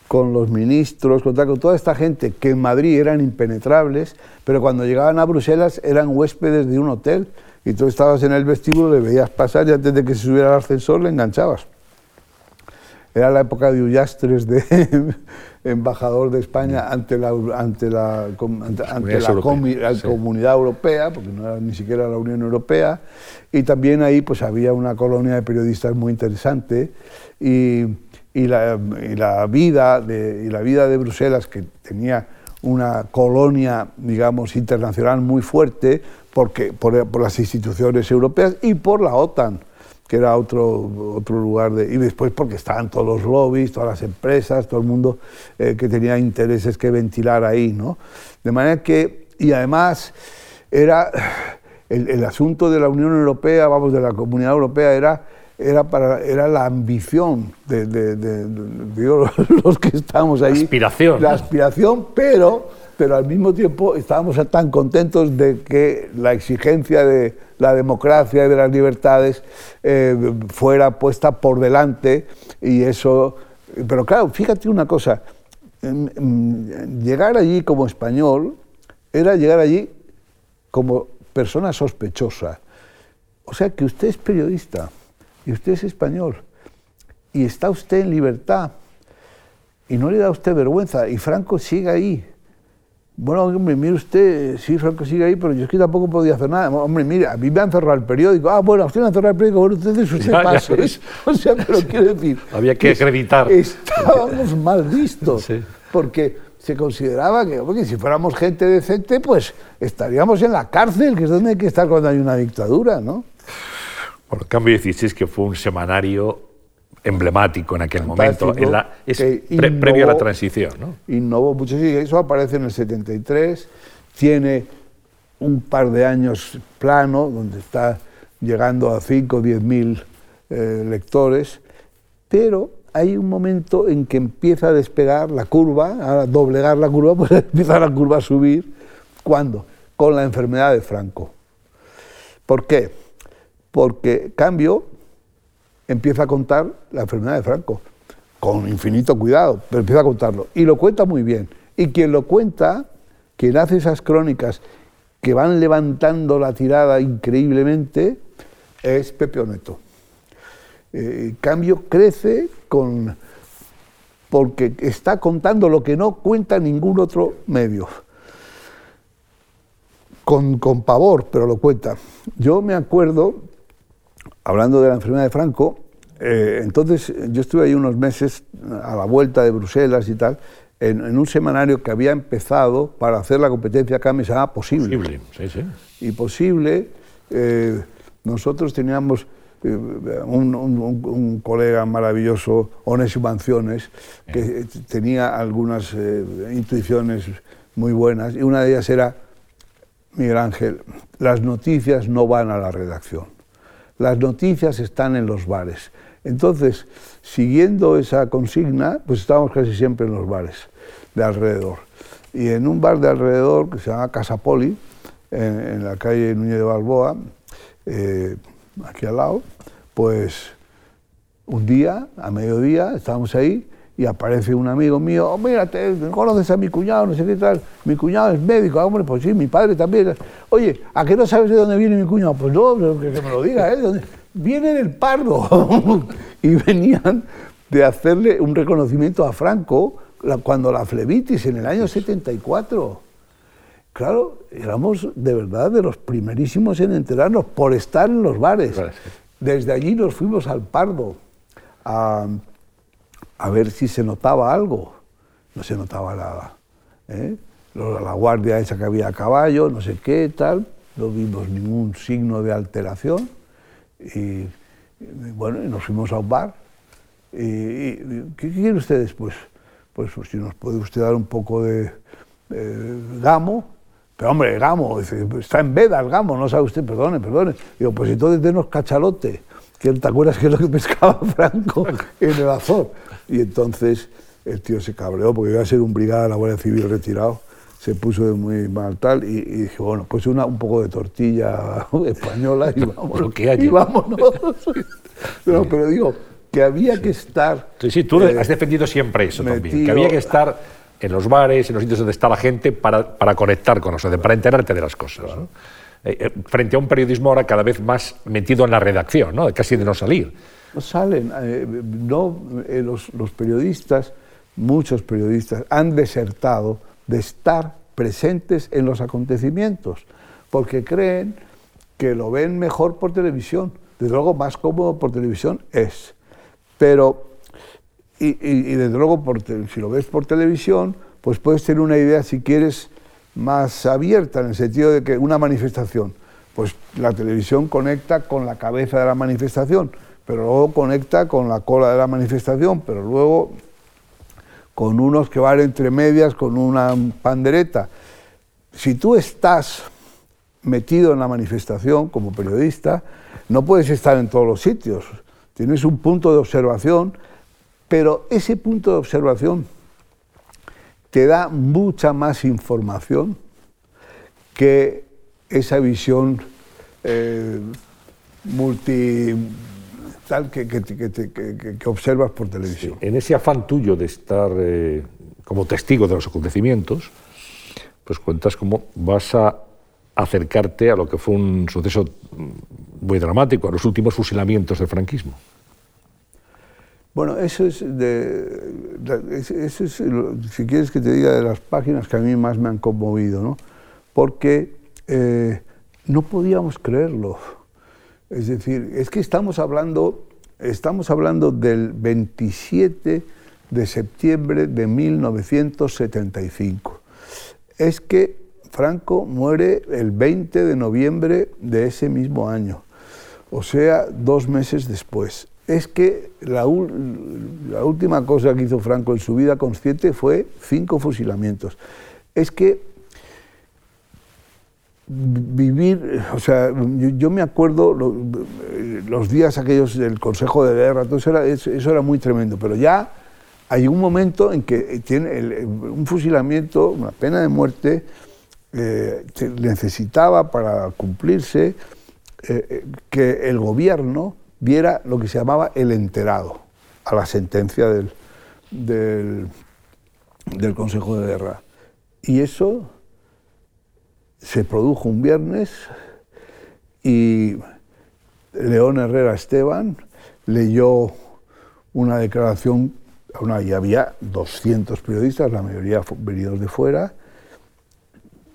con los ministros, con, toda esta gente que en Madrid eran impenetrables, pero cuando llegaban a Bruselas eran huéspedes de un hotel y tú estabas en el vestíbulo, le veías pasar y antes de que se subiera al ascensor le enganchabas. Era la época de Ullastres, de embajador de España ante la, ante la, ante, ante la, comi, la sí. comunidad europea, porque no era ni siquiera la Unión Europea, y también ahí pues había una colonia de periodistas muy interesante y, y, la, y, la, vida de, y la vida de Bruselas, que tenía una colonia, digamos, internacional muy fuerte, porque, por, por las instituciones europeas y por la OTAN que era otro, otro lugar de... Y después porque estaban todos los lobbies, todas las empresas, todo el mundo eh, que tenía intereses que ventilar ahí, ¿no? De manera que, y además, era el, el asunto de la Unión Europea, vamos, de la Comunidad Europea, era era, para, era la ambición de, de, de, de digo, los que estamos ahí. La aspiración. La aspiración, pero, pero al mismo tiempo estábamos tan contentos de que la exigencia de la democracia y de las libertades eh, fuera puesta por delante y eso... Pero claro, fíjate una cosa, llegar allí como español era llegar allí como persona sospechosa. O sea que usted es periodista y usted es español y está usted en libertad y no le da usted vergüenza y Franco sigue ahí. Bueno, hombre, mire usted, sí, Franco sigue ahí, pero yo es que tampoco podía hacer nada. Hombre, mire, a mí me han cerrado el periódico. Ah, bueno, a usted le han cerrado el periódico, bueno, entonces usted ya, pasa. Ya o sea, pero quiero decir... Había que acreditar. Estábamos mal vistos, sí. porque se consideraba que, porque si fuéramos gente decente, pues estaríamos en la cárcel, que es donde hay que estar cuando hay una dictadura, ¿no? Bueno, Cambio 16, que fue un semanario emblemático en aquel Fantástico, momento, en la, es pre, innovó, previo a la transición. ¿no? Innovó mucho, sí, eso aparece en el 73, tiene un par de años plano, donde está llegando a 5 o 10 mil eh, lectores, pero hay un momento en que empieza a despegar la curva, a doblegar la curva, pues empieza la curva a subir. ¿Cuándo? Con la enfermedad de Franco. ¿Por qué? Porque Cambio empieza a contar la enfermedad de Franco, con infinito cuidado, pero empieza a contarlo. Y lo cuenta muy bien. Y quien lo cuenta, quien hace esas crónicas que van levantando la tirada increíblemente, es Pepe Oneto. Eh, cambio crece con, porque está contando lo que no cuenta ningún otro medio. Con, pavor, pero lo cuenta. Yo me acuerdo, hablando de la enfermedad de Franco, eh, entonces yo estuve ahí unos meses a la vuelta de Bruselas y tal, en, un semanario que había empezado para hacer la competencia se llama Posible. Posible, sí, sí. Y Posible, eh, nosotros teníamos eh, un, colega maravilloso, Onésimo Manciones, que tenía algunas intuiciones muy buenas, y una de ellas era, Miguel Ángel, las noticias no van a la redacción, las noticias están en los bares. Entonces, siguiendo esa consigna, pues estábamos casi siempre en los bares de alrededor. Y en un bar de alrededor, que se llama Casa Poli, en, la calle Núñez de Balboa, eh, aquí al lado, pues un día, a mediodía, estábamos ahí y aparece un amigo mío, oh, mira, te, conoces a mi cuñado, no sé qué tal, mi cuñado es médico, ah, hombre, pues sí, mi padre también. Oye, ¿a qué no sabes de dónde viene mi cuñado? Pues no, que, me lo diga, ¿eh? Viene del Pardo. y venían de hacerle un reconocimiento a Franco cuando la flebitis en el año 74. Claro, éramos de verdad de los primerísimos en enterarnos por estar en los bares. Desde allí nos fuimos al Pardo a, ver si se notaba algo. No se notaba nada. ¿eh? La guardia esa que había a caballo, no sé qué, tal. No vimos ningún signo de alteración. Y, bueno, nos fuimos a un bar. Y, ¿Qué quieren ustedes? Pues, pues, si nos puede usted dar un poco de gamo, pero hombre, Gamo, está en veda el Gamo, no sabe usted, perdone, perdone. Digo, pues entonces denos cachalote, te acuerdas que es lo que pescaba Franco en el Azor. Y entonces el tío se cabreó porque iba a ser un brigada de la Guardia Civil retirado. Se puso de muy mal tal y, dije, bueno, pues una, un poco de tortilla española y vámonos. y vámonos. no, pero digo, que había que estar... Sí, sí, tú has defendido siempre eso también, que había que estar en los bares, en los sitios donde está la gente, para, para conectar con nosotros, para enterarte de las cosas. Eh, eh, frente a un periodismo ahora cada vez más metido en la redacción, ¿no? casi de no salir. No salen, eh, no, los, los periodistas, muchos periodistas, han desertado de estar presentes en los acontecimios, porque creen que lo ven mejor por televisión. Desde luego, más cómodo por televisión es. Pero y, desde luego, por si lo ves por televisión, pues puedes tener una idea, si quieres, más abierta, en el sentido de que una manifestación, pues la televisión conecta con la cabeza de la manifestación, pero luego conecta con la cola de la manifestación, pero luego con unos que van entre medias, con una pandereta. Si tú estás metido en la manifestación como periodista, no puedes estar en todos los sitios. Tienes un punto de observación pero ese punto de observación te da mucha más información que esa visión eh, multi tal que, observas por televisión. En ese afán tuyo de estar eh, como testigo de los acontecimientos, pues cuentas cómo vas a acercarte a lo que fue un suceso muy dramático, a los últimos fusilamientos del franquismo. Bueno, eso es, de, eso es, si quieres que te diga, de las páginas que a mí más me han conmovido, ¿no? Porque eh, no podíamos creerlo. Es decir, es que estamos hablando, estamos hablando del 27 de septiembre de 1975. Es que Franco muere el 20 de noviembre de ese mismo año, o sea, dos meses después es que la, última cosa que hizo Franco en su vida consciente fue cinco fusilamientos. Es que vivir, o sea, yo, me acuerdo los días aquellos del Consejo de Guerra, todo eso era, eso era muy tremendo, pero ya hay un momento en que tiene un fusilamiento, una pena de muerte, eh, necesitaba para cumplirse eh, eh, que el gobierno diera lo que se llamaba el enterado a la sentencia del, del Consejo de Guerra. Y eso se produjo un viernes y León Herrera Esteban leyó una declaración, y había 200 periodistas, la mayoría venidos de fuera,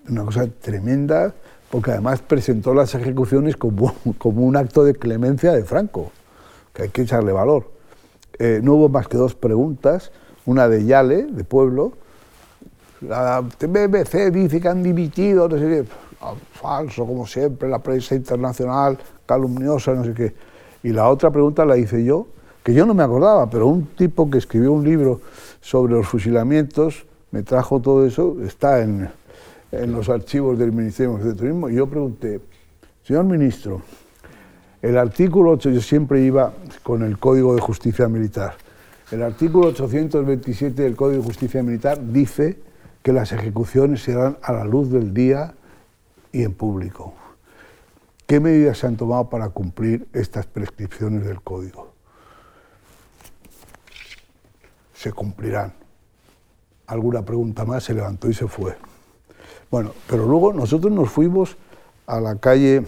una cosa tremenda, porque además presentó las ejecuciones como, como un acto de clemencia de Franco, que hay que echarle valor. Eh, no hubo más que dos preguntas, una de Yale, de Pueblo, la BBC dice que han dimitido, no sé qué, ah, falso como siempre, la prensa internacional, calumniosa, no sé qué. Y la otra pregunta la hice yo, que yo no me acordaba, pero un tipo que escribió un libro sobre los fusilamientos me trajo todo eso, está en, en los archivos del Ministerio de Turismo, y yo pregunté, señor ministro, el artículo 8, yo siempre iba con el Código de Justicia Militar, el artículo 827 del Código de Justicia Militar dice que las ejecuciones se harán a la luz del día y en público. ¿Qué medidas se han tomado para cumplir estas prescripciones del Código? Se cumplirán. Alguna pregunta más se levantó y se fue. Bueno, pero luego nosotros nos fuimos a la calle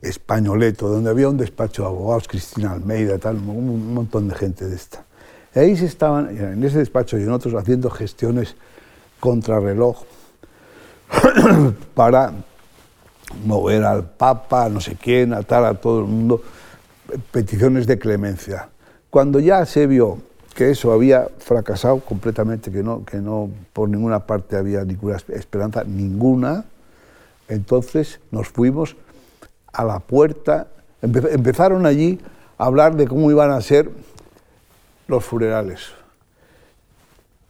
Españoleto, donde había un despacho de abogados, Cristina Almeida, tal, un montón de gente de esta. Ahí se estaban, en ese despacho y en otros, haciendo gestiones contrarreloj para mover al Papa, no sé quién, atar a todo el mundo, peticiones de clemencia. Cuando ya se vio que eso había fracasado completamente, que no, que no por ninguna parte había ninguna esperanza, ninguna, entonces nos fuimos a la puerta, empezaron allí a hablar de cómo iban a ser los funerales.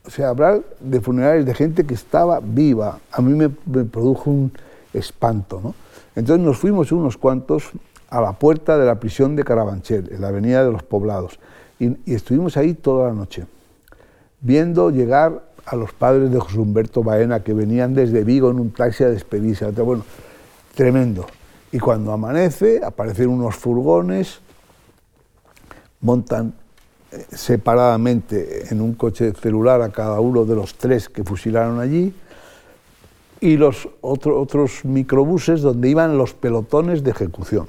O sea, hablar de funerales de gente que estaba viva, a mí me, produjo un espanto. ¿no? Entonces nos fuimos unos cuantos a la puerta de la prisión de Carabanchel, en la avenida de los Poblados y, estuvimos ahí toda la noche, viendo llegar a los padres de José Humberto Baena que venían desde Vigo en un taxi a despedirse. Bueno, tremendo. Y cuando amanece, aparecen unos furgones, montan separadamente en un coche celular a cada uno de los tres que fusilaron allí y los otros microbuses donde iban los pelotones de ejecución.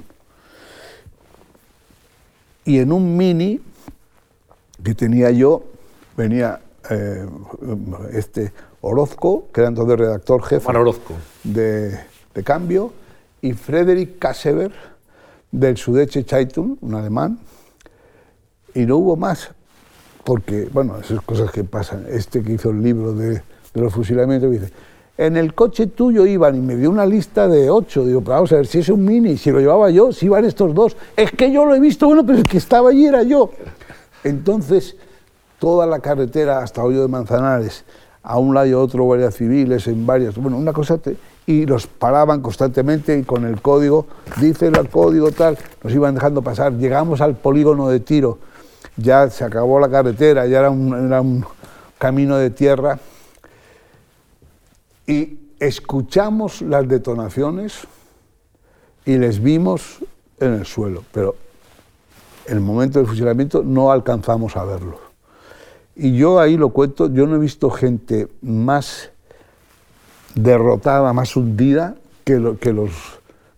Y en un mini que tenía yo, venía eh, este Orozco, que era entonces redactor jefe de, de, Cambio, y Frederick Kasseber, del Süddeutsche Zeitung, un alemán, y no hubo más, porque, bueno, esas cosas que pasan. Este que hizo el libro de, los fusilamientos dice, en el coche tuyo iban, y me dio una lista de ocho, digo, pero vamos a ver, si es un mini, si lo llevaba yo, si iban estos dos, es que yo lo he visto, bueno, pero el que estaba allí era yo. Entonces, toda la carretera hasta Hoyo de Manzanares, a un lado y a otro guardias civiles en varias, bueno, una cosa, y los paraban constantemente con el código, dice el código tal, nos iban dejando pasar, llegamos al polígono de tiro, ya se acabó la carretera, ya era un, era un camino de tierra, y escuchamos las detonaciones y les vimos en el suelo, pero en el momento del fusilamiento no alcanzamos a verlo. Y yo ahí lo cuento, yo no he visto gente más derrotada, más hundida que, que los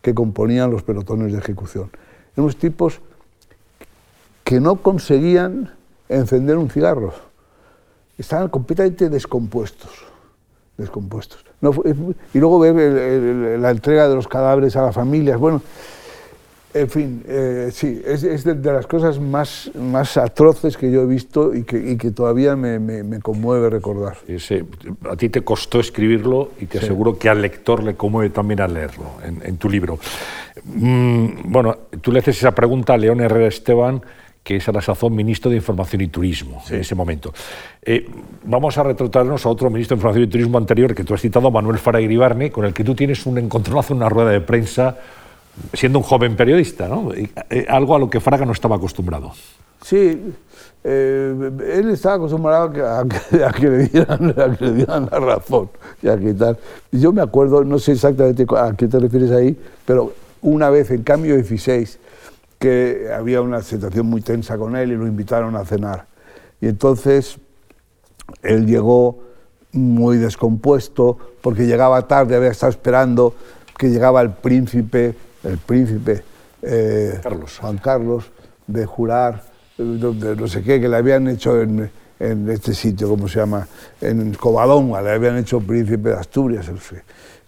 que componían los pelotones de ejecución. Unos tipos que no conseguían encender un cigarro. Estaban completamente descompuestos. descompuestos. y luego ver la entrega de los cadáveres a las familias. Bueno, en fin, eh, sí, es, de, las cosas más, más atroces que yo he visto y que, que todavía me, me, conmueve recordar. a ti te costó escribirlo y te aseguro que al lector le conmueve también al leerlo en, tu libro. Mm, bueno, tú le haces esa pregunta a León Herrera Esteban que es a la sazón ministro de Información y Turismo en ese momento. Eh, vamos a retratarnos a otro ministro de Información y Turismo anterior que tú has citado, Manuel Farag con el que tú tienes un encontronazo en una rueda de prensa siendo un joven periodista, ¿no? Eh, algo a lo que Fraga no estaba acostumbrado. Sí, eh, él estaba acostumbrado a que, le dieran, la razón y a tal. Yo me acuerdo, no sé exactamente a qué te refieres ahí, pero una vez en cambio 16 que había una situación muy tensa con él y lo invitaron a cenar. Y entonces él llegó muy descompuesto porque llegaba tarde, había estado esperando que llegaba el príncipe, el príncipe eh, Carlos. Juan Carlos, de jurar, de no sé qué, que le habían hecho en, en este sitio, ¿cómo se llama? En Covadonga, le habían hecho príncipe de Asturias.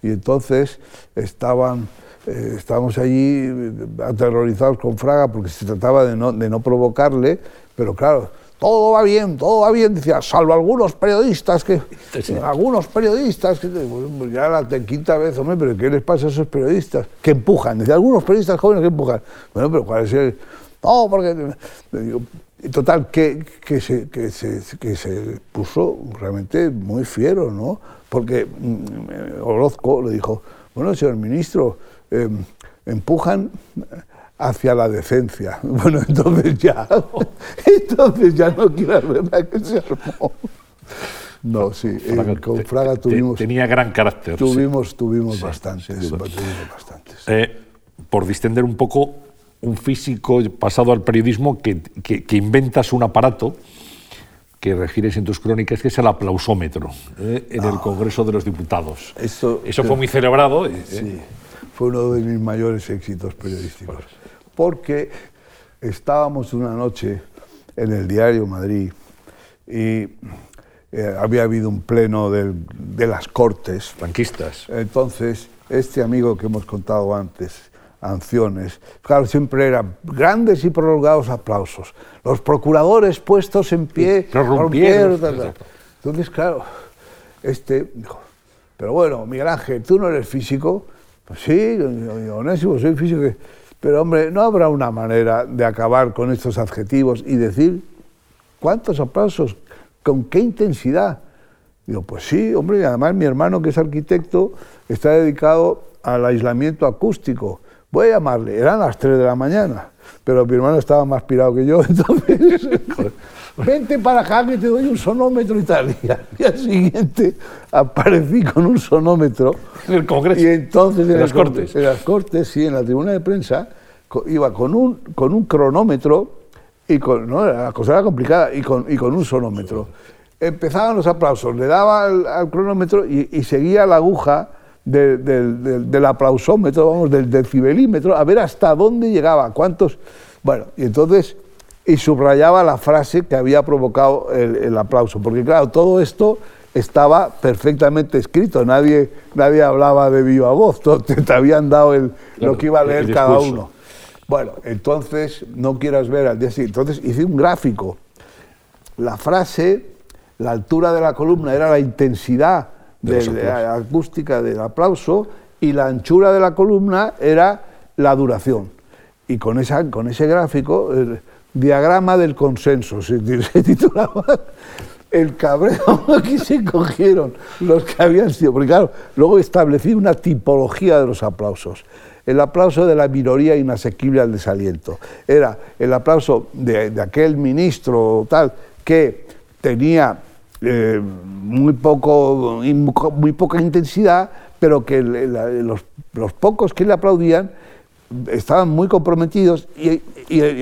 Y entonces estaban eh, estábamos allí eh, aterrorizados con Fraga porque se trataba de no, de no provocarle, pero claro, todo va bien, todo va bien, decía, salvo algunos periodistas que... Algunos periodistas que... Pues ya la quinta vez, hombre, pero ¿qué les pasa a esos periodistas? Que empujan, decía, algunos periodistas jóvenes que empujan. Bueno, pero ¿cuál es el...? No, porque... Total, que, que, se, que, se, que se puso realmente muy fiero, ¿no? Porque mm, Orozco le dijo, bueno, señor ministro, Em, empujan hacia la decencia. Bueno, entonces ya, entonces ya no quiero ver que se armó. No, sí, con Fraga tuvimos... Tenía gran carácter. Tuvimos, tuvimos bastantes, eh, por distender un poco, un físico pasado al periodismo que, que, inventas un aparato que refieres en tus crónicas, que es el aplausómetro eh, en el ah. Congreso de los Diputados. Eso, Eso fue muy celebrado. Eh, sí fue uno de mis mayores éxitos periodísticos. Porque estábamos una noche en el diario Madrid y eh, había habido un pleno de las Cortes. Franquistas. Entonces, este amigo que hemos contado antes, Anciones, claro, siempre eran grandes y prolongados aplausos. Los procuradores puestos en pie, rompieron. Entonces, claro, este dijo, pero bueno, Miguel Ángel, tú no eres físico, pues sí, Onésimo, soy físico. Pero hombre, ¿no habrá una manera de acabar con estos adjetivos y decir cuántos aplausos, con qué intensidad? Digo, pues sí, hombre, y además mi hermano que es arquitecto está dedicado al aislamiento acústico. Voy a llamarle, eran las 3 de la mañana, pero mi hermano estaba más pirado que yo, entonces vente para acá que te doy un sonómetro y tal. Y al día siguiente aparecí con un sonómetro. En el Congreso. Y entonces en, las Cortes. En las Cortes, sí, en la tribuna de prensa, iba con un, con un cronómetro, y con, ¿no? la cosa era complicada, y con, y con un sonómetro. Empezaban los aplausos, le daba al, cronómetro y, seguía la aguja del, del, aplausómetro, vamos, del decibelímetro, a ver hasta dónde llegaba, cuántos. Bueno, y entonces y subrayaba la frase que había provocado el, aplauso, porque claro, todo esto estaba perfectamente escrito, nadie, nadie hablaba de viva voz, te, habían dado el, lo que iba a leer cada uno. Bueno, entonces, no quieras ver al día siguiente, entonces hice un gráfico. La frase, la altura de la columna era la intensidad de, la acústica del aplauso y la anchura de la columna era la duración. Y con, esa, con ese gráfico... Eh, Diagrama del consenso, se, titulaba el cabreo que se cogieron los que habían sido. Porque claro, luego establecí una tipología de los aplausos. El aplauso de la minoría inasequible al desaliento. Era el aplauso de, aquel ministro tal que tenía eh, muy, poco, muy poca intensidad, pero que los, los pocos que le aplaudían estaban muy comprometidos y,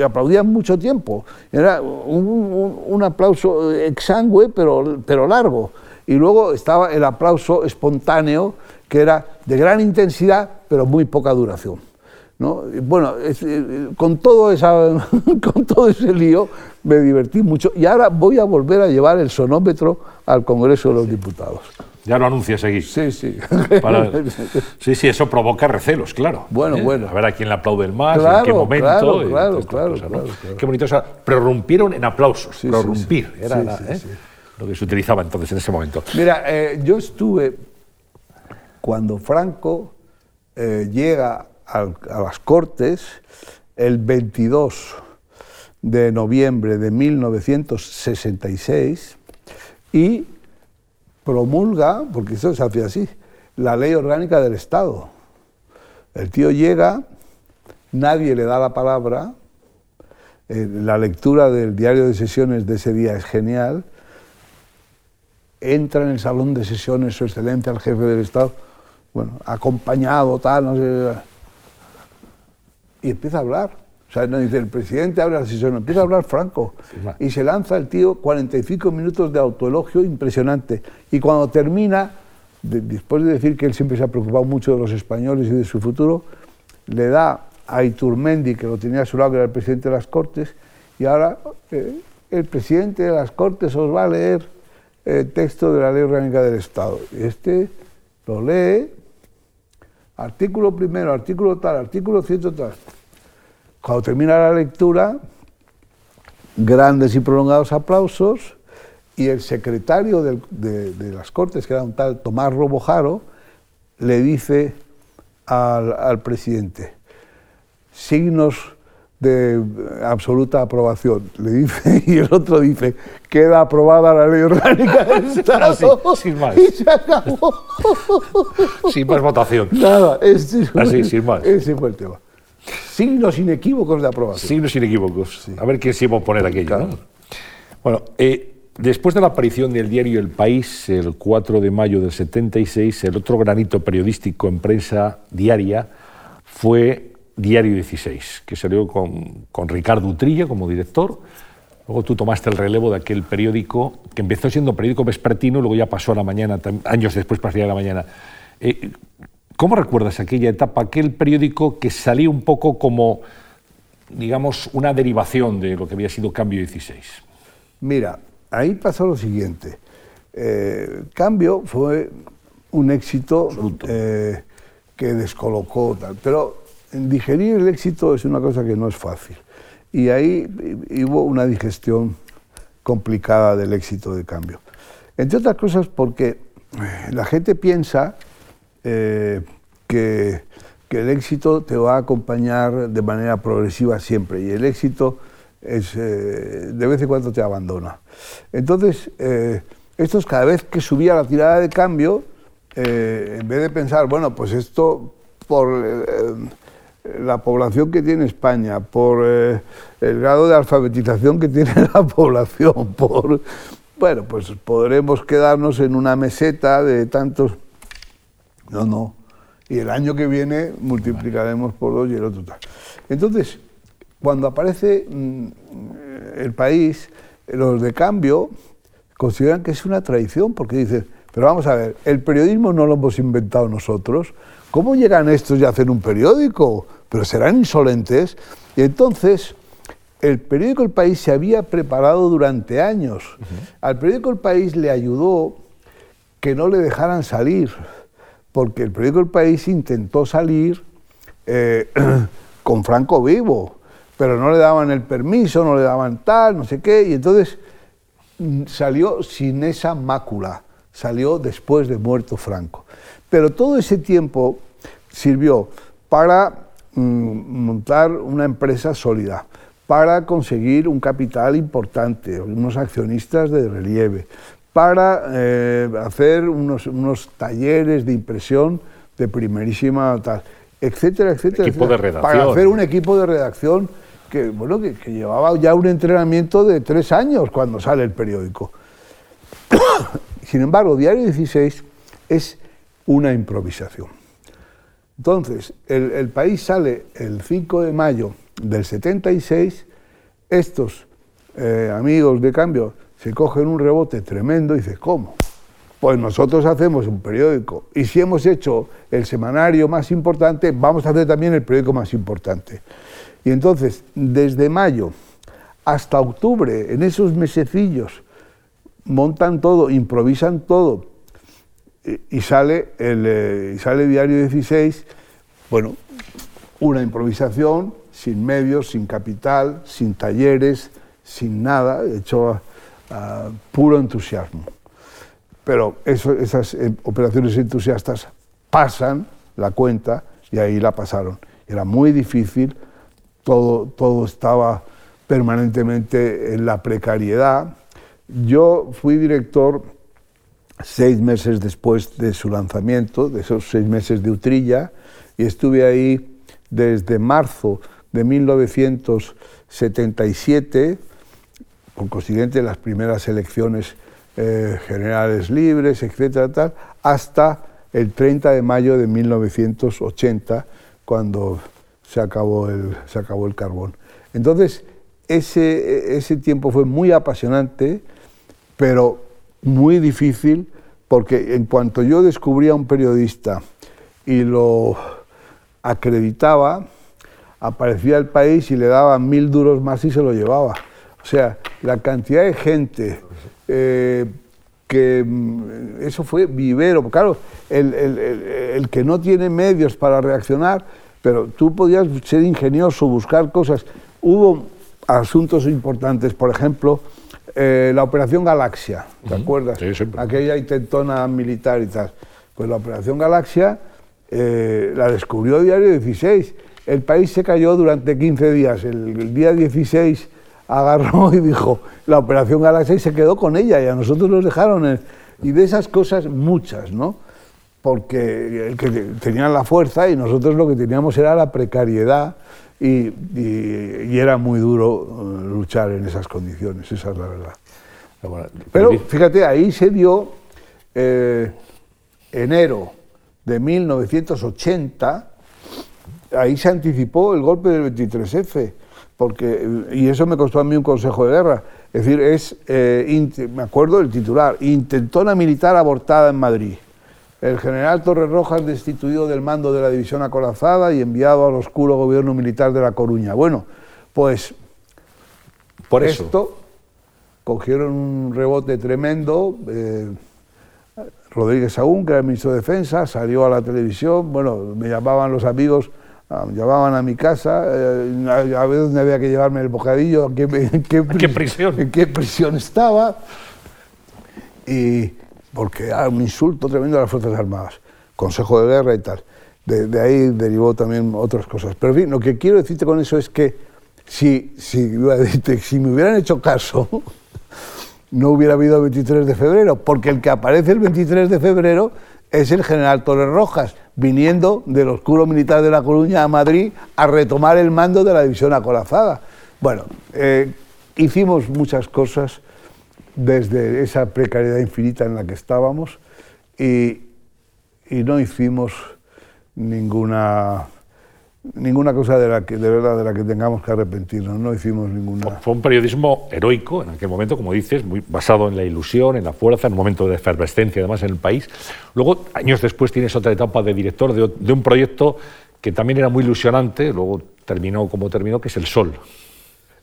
aplaudían mucho tiempo. Era un, aplauso exangüe, pero, pero largo. Y luego estaba el aplauso espontáneo, que era de gran intensidad, pero muy poca duración. ¿no? Bueno, eh, con, todo esa, con todo ese lío me divertí mucho y ahora voy a volver a llevar el sonómetro al Congreso de los Diputados. Ya lo anuncias aquí. Sí, sí. Sí, sí, eso provoca recelos, claro. Bueno, ¿Eh? bueno. A ver a quién le aplaude el más, en qué momento. Claro, claro, claro, claro, Qué bonito. O sea, prorrumpieron en aplausos. prorrumpir. era ¿eh? lo que se utilizaba entonces en ese momento. Mira, eh, yo estuve cuando Franco llega a las Cortes el 22 de noviembre de 1966 y promulga, porque eso se hacía así, la ley orgánica del Estado. El tío llega, nadie le da la palabra, eh, la lectura del diario de sesiones de ese día es genial, entra en el salón de sesiones su excelencia el jefe del Estado, bueno, acompañado, tal, no sé, y empieza a hablar. O sea, no dice, el presidente habla la sesión, empieza a hablar Franco. y se lanza el tío 45 minutos de autoelogio impresionante. Y cuando termina, después de decir que él siempre se ha preocupado mucho de los españoles y de su futuro, le da a Iturmendi, que lo tenía a su lado, que era el presidente de las Cortes, y ahora eh, el presidente de las Cortes os va a leer el texto de la Ley Orgánica del Estado. Y este lo lee, artículo primero, artículo tal, artículo ciento tal. Cuando termina la lectura, grandes y prolongados aplausos y el secretario de, las Cortes, que era un tal Tomás Robojaro, le dice al, presidente, signos de absoluta aprobación, le dice, y el otro dice, queda aprobada la ley orgánica del Estado. sin más. Y se acabó. sin más votación. Nada, ese Así, sin más. Ese fue el tema. Signos inequívocos de aprobación. Signos inequívocos. A ver qué se iba a poner aquello. Bueno, eh, después de la aparición del diario El País, el 4 de mayo del 76, el otro granito periodístico en prensa diaria fue Diario 16, que salió con, con Ricardo Utrilla como director. Luego tú tomaste el relevo de aquel periódico, que empezó siendo periódico vespertino, luego ya pasó a la mañana, años después pasaría a la mañana. Eh, ¿Cómo recuerdas aquella etapa, aquel periódico que salía un poco como, digamos, una derivación de lo que había sido Cambio 16? Mira, ahí pasó lo siguiente. Eh, Cambio fue un éxito eh, que descolocó, tal, pero digerir el éxito es una cosa que no es fácil. Y ahí hubo una digestión complicada del éxito de Cambio. Entre otras cosas porque la gente piensa eh, que, el éxito te va a acompañar de manera progresiva siempre y el éxito es, eh, de vez en cuando te abandona. Entonces, eh, estos cada vez que subía la tirada de cambio, en vez de pensar, bueno, pues esto por la población que tiene España, por el grado de alfabetización que tiene la población, por, bueno, pues podremos quedarnos en una meseta de tantos no, no. Y el año que viene multiplicaremos por dos y el otro tal. Entonces, cuando aparece mm, el país, los de cambio consideran que es una traición, porque dicen, pero vamos a ver, el periodismo no lo hemos inventado nosotros. ¿Cómo llegan estos ya a hacer un periódico? Pero serán insolentes. Y entonces, el periódico El País se había preparado durante años. Al periódico El País le ayudó que no le dejaran salir porque el periódico El País intentó salir eh, con Franco vivo, pero no le daban el permiso, no le daban tal, no sé qué, y entonces mm, salió sin esa mácula, salió después de muerto Franco. Pero todo ese tiempo sirvió para mm, montar una empresa sólida, para conseguir un capital importante, unos accionistas de relieve, para eh, hacer unos, unos, talleres de impresión de primerísima tal, etcétera, etcétera. Equipo de redacción. Para hacer un equipo de redacción que, bueno, que, llevaba ya un entrenamiento de tres años cuando sale el periódico. Sin embargo, Diario 16 es una improvisación. Entonces, el, el, país sale el 5 de mayo del 76, estos eh, amigos de cambio se cogen un rebote tremendo y dice, ¿cómo? Pues nosotros hacemos un periódico y si hemos hecho el semanario más importante, vamos a hacer también el periódico más importante. Y entonces, desde mayo hasta octubre, en esos mesecillos, montan todo, improvisan todo y, sale el eh, sale Diario 16, bueno, una improvisación sin medios, sin capital, sin talleres, sin nada, hecho puro entusiasmo. Pero esas eh, operaciones entusiastas pasan la cuenta y ahí la pasaron. Era muy difícil, todo, todo estaba permanentemente en la precariedad. Yo fui director seis meses después de su lanzamiento, de esos seis meses de Utrilla, y estuve ahí desde marzo de 1977, por consiguiente las primeras elecciones eh, generales libres, etcétera, hasta el 30 de mayo de 1980, cuando se acabó el, se acabó el carbón. Entonces, ese, ese tiempo fue muy apasionante, pero muy difícil, porque en cuanto yo descubría a un periodista y lo acreditaba, aparecía el país y le daba mil duros más y se lo llevaba. O sea, la cantidad de gente eh, que mm, eso fue vivero. Claro, el, el, el, que no tiene medios para reaccionar, pero tú podías ser ingenioso, buscar cosas. Hubo asuntos importantes, por ejemplo, eh, la Operación Galaxia, ¿te acuerdas? Sí, Aquella intentona militar y tal. Pues la Operación Galaxia eh, la descubrió Diario 16. El país se cayó durante 15 días. El, día 16 agarró y dijo la Operación Galaxia y se quedó con ella y a nosotros nos dejaron. y de esas cosas muchas, ¿no? Porque el que tenían la fuerza y nosotros lo que teníamos era la precariedad y, era muy duro eh, luchar en esas condiciones, esa es la verdad. Pero fíjate, ahí se dio eh, enero de 1980, ahí se anticipó el golpe del 23F, porque, y eso me costó a mí un consejo de guerra. Es decir, es, eh, me acuerdo del titular, intentona militar abortada en Madrid. El general Torres Rojas destituido del mando de la división acorazada y enviado al oscuro gobierno militar de La Coruña. Bueno, pues por esto cogieron un rebote tremendo. Eh, Rodríguez Aún, que era el ministro de Defensa, salió a la televisión, bueno, me llamaban los amigos, ah, me llamaban a mi casa, eh, a veces había que llevarme el bocadillo, en qué, qué, prisión? en qué prisión estaba, y porque era un insulto tremendo a las Fuerzas Armadas, Consejo de Guerra y tal. De, ahí derivó también otras cosas. Pero en fin, lo que quiero decirte con eso es que si, si, si me hubieran hecho caso, no hubiera habido el 23 de febrero, porque el que aparece el 23 de febrero es el general Torres Rojas, viniendo del oscuro militar de La Coruña a Madrid a retomar el mando de la división acorazada. Bueno, eh, hicimos muchas cosas desde esa precariedad infinita en la que estábamos y no hicimos ninguna ninguna cosa de la que de verdad de la que tengamos que arrepentirnos, no hicimos ninguna. Fue un periodismo heroico en aquel momento, como dices, muy basado en la ilusión, en la fuerza, en un momento de efervescencia además en el país. Luego, años después, tienes otra etapa de director de, un proyecto que también era muy ilusionante, luego terminó como terminó, que es El Sol.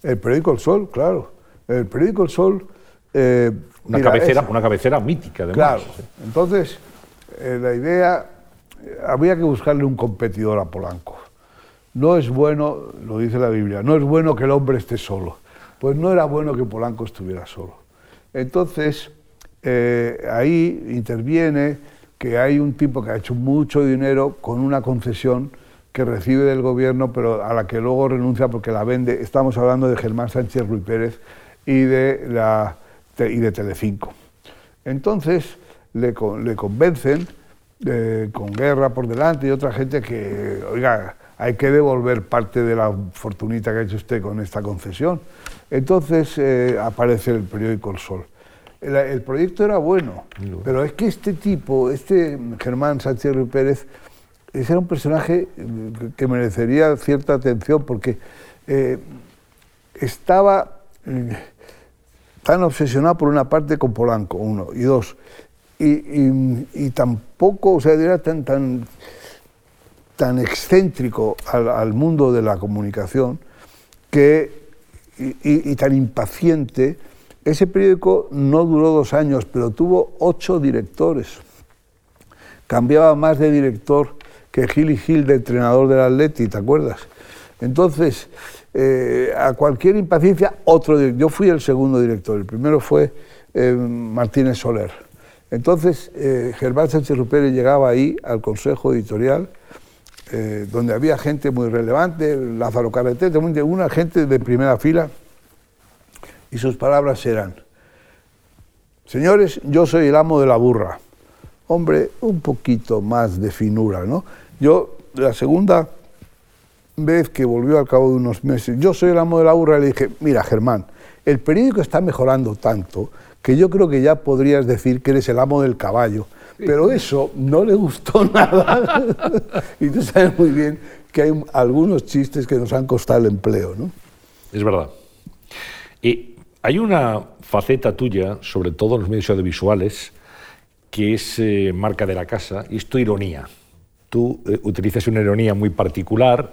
El periódico El Sol, claro. El periódico El Sol... Eh, una, cabecera, una cabecera mítica, además. Claro. Entonces, eh, la idea, eh, había que buscarle un competidor a Polanco no es bueno, lo dice la Biblia, no es bueno que el hombre esté solo. Pues no era bueno que Polanco estuviera solo. Entonces, eh, ahí interviene que hay un tipo que ha hecho mucho dinero con una concesión que recibe del gobierno, pero a la que luego renuncia porque la vende. Estamos hablando de Germán Sánchez Ruiz Pérez y de, la, y de Telecinco. Entonces le, convencen, eh, con guerra por delante y otra gente que, oiga, hay que devolver parte de la fortunita que ha hecho usted con esta concesión. Entonces eh, aparece el periódico El Sol. El, proyecto era bueno, pero es que este tipo, este Germán Sánchez Ruiz Pérez, ese era un personaje que merecería cierta atención porque eh, estaba eh, tan obsesionado por una parte con Polanco, uno, y dos, y, tampoco, o sea, era tan, tan tan excéntrico al, mundo de la comunicación que, y, tan impaciente, ese periódico no duró dos años, pero tuvo ocho directores. Cambiaba más de director que Gil y Gil de entrenador del Atleti, ¿te acuerdas? Entonces, eh, a cualquier impaciencia, otro Yo fui el segundo director, el primero fue eh, Martínez Soler. Entonces, eh, Germán Sánchez Rupérez llegaba ahí al consejo editorial eh, donde había gente muy relevante, Lázaro Carreté, una gente de primera fila, Y sus palabras eran, señores, yo soy el amo de la burra. Hombre, un poquito más de finura, ¿no? Yo, la segunda vez que volvió al cabo de unos meses, yo soy el amo de la burra, le dije, mira, Germán, el periódico está mejorando tanto que yo creo que ya podrías decir que eres el amo del caballo. Pero eso no le gustó nada. y tú sabes muy bien que hay algunos chistes que nos han costado el empleo, ¿no? Es verdad. Y hay una faceta tuya, sobre todo en los medios audiovisuales, que es eh, marca de la casa, y es tu ironía. Tú eh, utilizas una ironía muy particular,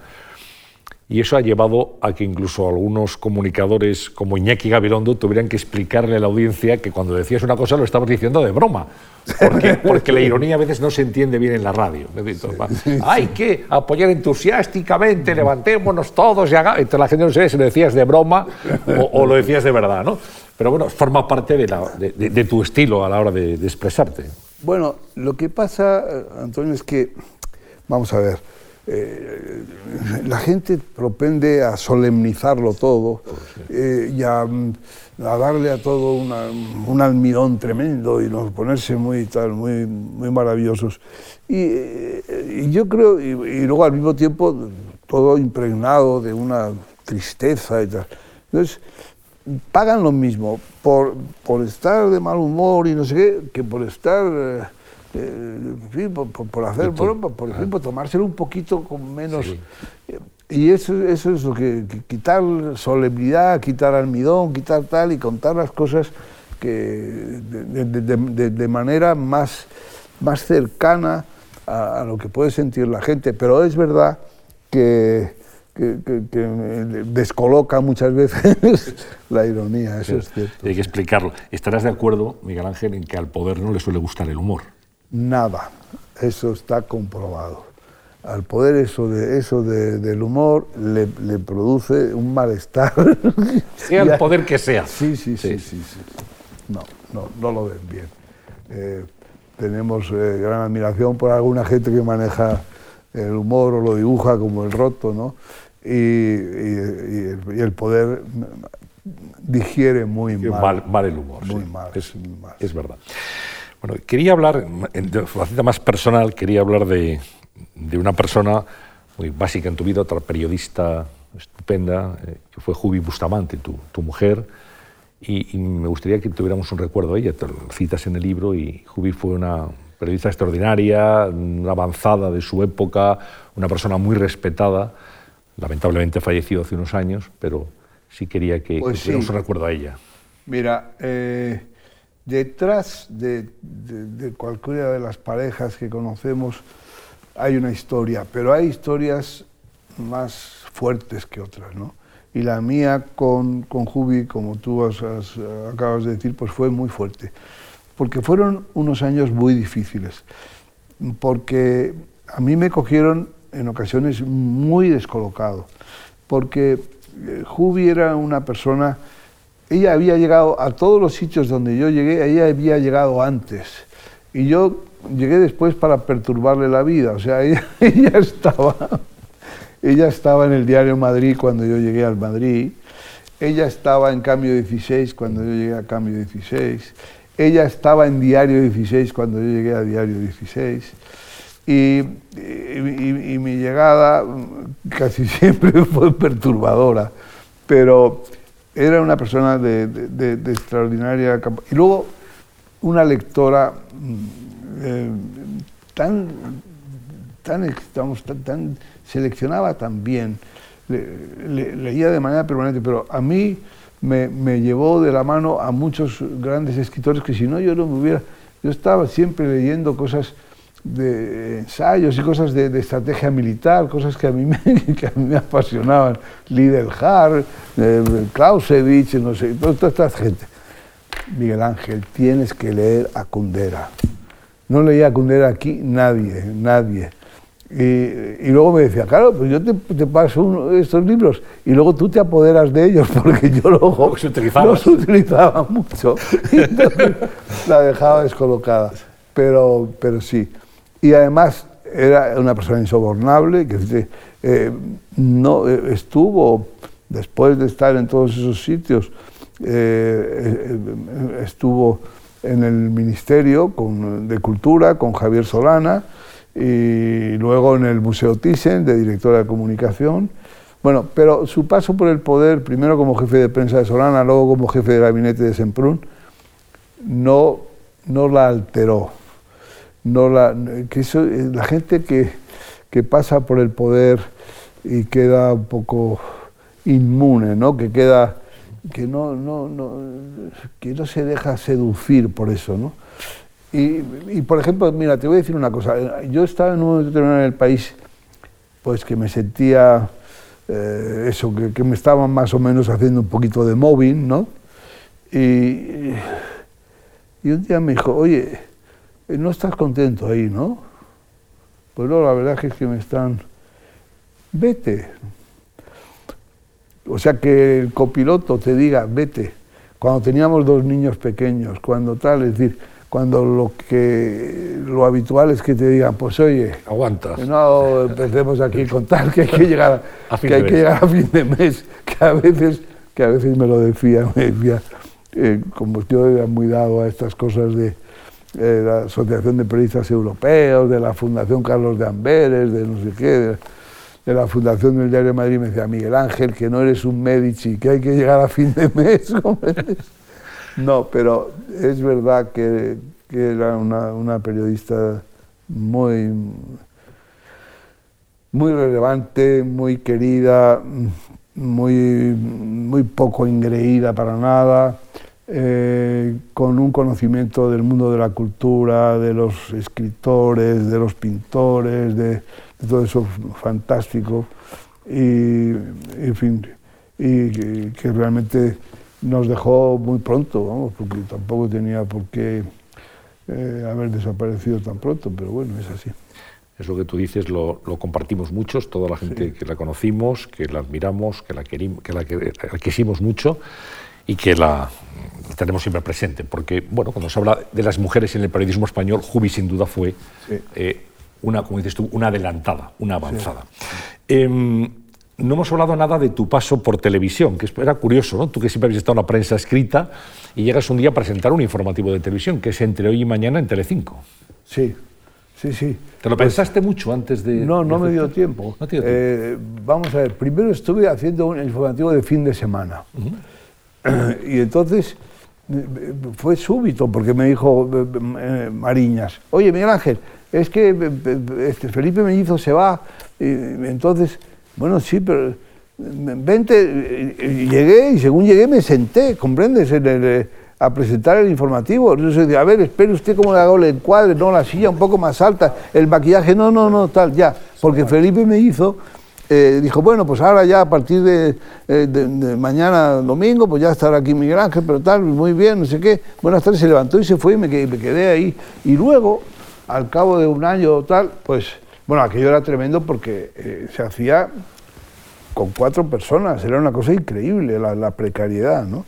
y eso ha llevado a que incluso algunos comunicadores como Iñaki Gabilondo tuvieran que explicarle a la audiencia que cuando decías una cosa lo estabas diciendo de broma. Porque, porque la ironía a veces no se entiende bien en la radio. Hay que apoyar entusiásticamente, levantémonos todos y haga... Entonces la gente no sé si lo decías de broma o, lo decías de verdad, ¿no? Pero bueno, forma parte de, la, de, tu estilo a la hora de, de expresarte. Bueno, lo que pasa, Antonio, es que, vamos a ver, eh, la gente propende a solemnizarlo todo eh, y a, darle a todo un almidón tremendo y nos ponerse muy, tal, muy, muy maravillosos. Y, eh, yo creo, y, luego al mismo tiempo todo impregnado de una tristeza y tal. Entonces, pagan lo mismo por, por estar de mal humor y no sé qué, que por estar eh, por, hacer broma, por ejemplo, tomárselo un poquito con menos... Y eso, eso es lo que, quitar solemnidad, quitar almidón, quitar tal y contar las cosas que de, manera más, más cercana a, lo que puede sentir la gente. Pero es verdad que, que, descoloca muchas veces la ironía, eso es cierto. Hay que explicarlo. ¿Estarás de acuerdo, Miguel Ángel, en que al poder no le suele gustar el humor? Nada. Eso está comprobado. Al poder eso, de, eso del humor le, produce un malestar. Sea el poder que sea. Sí, sí, sí, sí. No, no, no lo ven bien. Eh, tenemos eh, gran admiración por alguna gente que maneja el humor o lo dibuja como el roto, ¿no? Y, el, poder digiere muy mal, mal, el humor. Muy mal. Es, es verdad. Bueno, quería hablar, de faceta más personal, quería hablar de, de, una persona muy básica en tu vida, otra periodista estupenda, eh, que fue Jubi Bustamante, tu, tu mujer, y, me gustaría que tuviéramos un recuerdo de ella, te lo citas en el libro, y Jubi fue una periodista extraordinaria, una avanzada de su época, una persona muy respetada, lamentablemente falleció hace unos años, pero sí quería que, pues tuviéramos un recuerdo a ella. Mira, eh, Detrás de, cualquiera de las parejas que conocemos hay una historia, pero hay historias más fuertes que otras, ¿no? Y la mía con, con Jubi, como tú acabas de decir, pues fue muy fuerte, porque fueron unos años muy difíciles, porque a mí me cogieron en ocasiones muy descolocado, porque eh, Jubi era una persona ella había llegado a todos los sitios donde yo llegué, ella había llegado antes. Y yo llegué después para perturbarle la vida. O sea, ella, estaba, ella estaba en el diario Madrid cuando yo llegué al Madrid. Ella estaba en Cambio 16 cuando yo llegué a Cambio 16. Ella estaba en Diario 16 cuando yo llegué a Diario 16. y, mi llegada casi siempre fue perturbadora. Pero era una persona de, extraordinaria capacidad. Y luego una lectora mm, eh, tan, tan, tan, seleccionaba tan bien, leía de manera permanente, pero a mí me, me, llevó de la mano a muchos grandes escritores que si no yo no me hubiera... Yo estaba siempre leyendo cosas de ensayos y cosas de, estrategia militar, cosas que a mí me, que a mí me apasionaban. Lidelhar, eh, Clausewitz, no sé, toda esta gente. Miguel Ángel, tienes que leer a Kundera. No leía a Kundera aquí nadie, nadie. Y, luego me decía, claro, pues yo te, paso estos libros y luego tú te apoderas de ellos porque yo luego los utilizaba mucho. Y la dejaba descolocada. Pero, pero sí. Y además era una persona insobornable, que eh, no, eh, estuvo, después de estar en todos esos sitios, eh, estuvo en el Ministerio de Cultura con Javier Solana y luego en el Museo Thyssen de directora de comunicación. Bueno, pero su paso por el poder, primero como jefe de prensa de Solana, luego como jefe de gabinete de Semprún, no, no la alteró. No la, que la gente que, que pasa por el poder y queda un poco inmune, ¿no? que queda que no, no, no, que no se deja seducir por eso, ¿no? Y, y, por ejemplo, mira, te voy a decir una cosa. Yo estaba en un momento determinado en el país, pues que me sentía eh, eso, que, que, me estaban más o menos haciendo un poquito de móvil, ¿no? Y, y un día me dijo, oye, no estás contento ahí, ¿no? Pues no, la verdad es que me están... Vete, o sea, que el copiloto te diga, vete, cuando teníamos dos niños pequeños, cuando tal, es decir, cuando lo que lo habitual es que te digan, pues oye, aguanta. No empecemos aquí con tal que hay que llegar a, que hay que llegar a fin de mes, que a veces, que a veces me lo decía, me decía, eh, como yo era muy dado a estas cosas de eh, la Asociación de Periodistas Europeos, de la Fundación Carlos de Amberes, de no sé qué, de la Fundación del Diario de Madrid me decía, Miguel Ángel, que no eres un Medici, que hay que llegar a fin de mes. no, pero es verdad que, era una, periodista muy, muy relevante, muy querida, muy, muy poco ingreída para nada, eh, con un conocimiento del mundo de la cultura, de los escritores, de los pintores, de de todo eso fantástico y, en fin, y que, realmente nos dejó muy pronto, vamos, porque tampoco tenía por qué eh, haber desaparecido tan pronto, pero bueno, es así. Es lo que tú dices, lo, compartimos muchos, toda la gente que la conocimos, que la admiramos, que la, querimos, que la, quisimos mucho y que la tenemos siempre presente, porque bueno, cuando se habla de las mujeres en el periodismo español, Jubi sin duda fue eh, una, como dices tú, una adelantada, una avanzada. Em, no hemos hablado nada de tu paso por televisión, que era curioso, ¿no? Tú que siempre habías estado en la prensa escrita y llegas un día a presentar un informativo de televisión, que es entre hoy y mañana en Telecinco. Sí, sí, sí. ¿Te lo pensaste mucho antes de...? No, no me dio tiempo. Eh, vamos a ver, primero estuve haciendo un informativo de fin de semana. y entonces eh, fue súbito, porque me dijo eh, Mariñas, oye, Miguel Ángel, es que este, Felipe Mellizo se va, y, entonces, bueno, sí, pero vente, llegué y según llegué me senté, ¿comprendes? a presentar el informativo. Entonces, a ver, espere usted cómo le hago el encuadre, no, la silla un poco más alta, el maquillaje, no, no, no, tal, ya. Porque Felipe me hizo, eh, dijo, bueno, pues ahora ya a partir de, eh, de, mañana domingo, pues ya estará aquí Miguel Ángel, pero tal, muy bien, no sé qué. Buenas tardes, se levantó y se fue y me quedé, me quedé ahí. Y luego al cabo de un año o tal, pues, bueno, aquello era tremendo porque eh, se hacía con cuatro personas, era una cosa increíble la, precariedad, ¿no?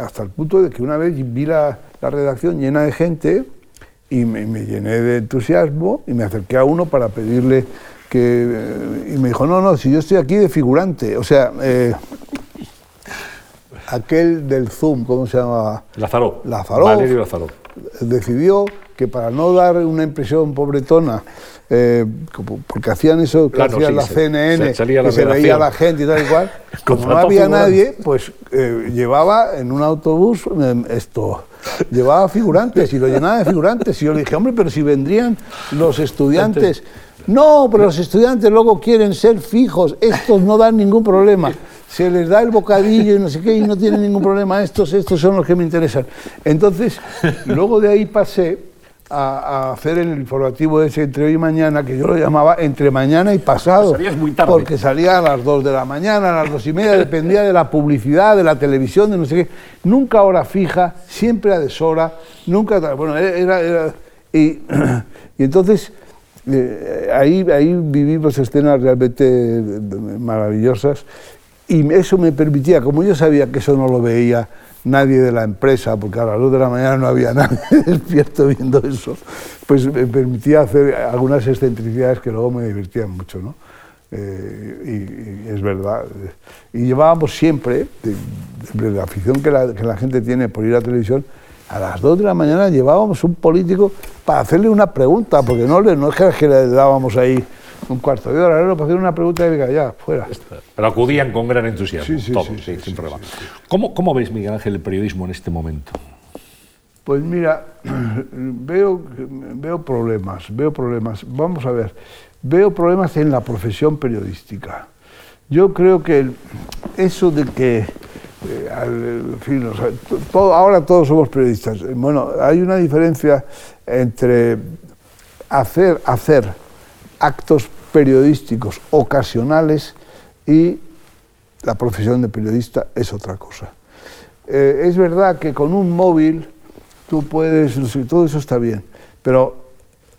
Hasta el punto de que una vez vi la, redacción llena de gente y me, llené de entusiasmo y me acerqué a uno para pedirle que... Eh, y me dijo, no, no, si yo estoy aquí de figurante, o sea... aquel del Zoom, ¿cómo se llama? Lázaro. Lázaro. Valerio Lázaro. Decidió que para no dar una impresión pobretona, eh, porque hacían eso que hacía la CNN, que se veía la gente y tal y cual, como no había nadie, pues eh, llevaba en un autobús em, esto, llevaba figurantes y lo llenaba de figurantes. Y yo le dije, hombre, pero si vendrían los estudiantes. No, pero los estudiantes luego quieren ser fijos, estos no dan ningún problema. Se les da el bocadillo y no sé qué, y no tienen ningún problema. Estos, estos son los que me interesan. Entonces, luego de ahí pasé a, hacer el informativo ese entre hoy y mañana, que yo lo llamaba entre mañana y pasado. muy tarde. Porque salía a las 2 de la mañana, a las dos y media, dependía de la publicidad, de la televisión, de no sé qué. Nunca hora fija, siempre a deshora, nunca. Bueno, era. y, entonces. Eh, ahí, ahí vivimos escenas realmente maravillosas y eso me permitía, como yo sabía que eso no lo veía nadie de la empresa, porque a las luz de la mañana no había nadie despierto viendo eso, pues me permitía hacer algunas excentricidades que luego me divertían mucho, ¿no? Eh, y, es verdad. Y llevábamos siempre, de, la afición que la, que la, gente tiene por ir a televisión, a las 2 de la mañana llevábamos un político para hacerle una pregunta, porque no, le, no es que le dábamos ahí un cuarto de hora para hacer una pregunta y diga, ya, fuera. Pero acudían con gran entusiasmo, sí, todos, sí, sin problema. ¿Cómo, ¿Cómo ves, Miguel Ángel, el periodismo en este momento? Pues mira, veo, veo problemas, veo problemas. Vamos a ver, veo problemas en la profesión periodística. Yo creo que eso de que, eh, ahora todos somos periodistas. Bueno, hay una diferencia entre hacer, actos periodísticos ocasionales y la profesión de periodista es otra cosa. Eh, es verdad que con un móvil tú puedes, todo eso está bien, pero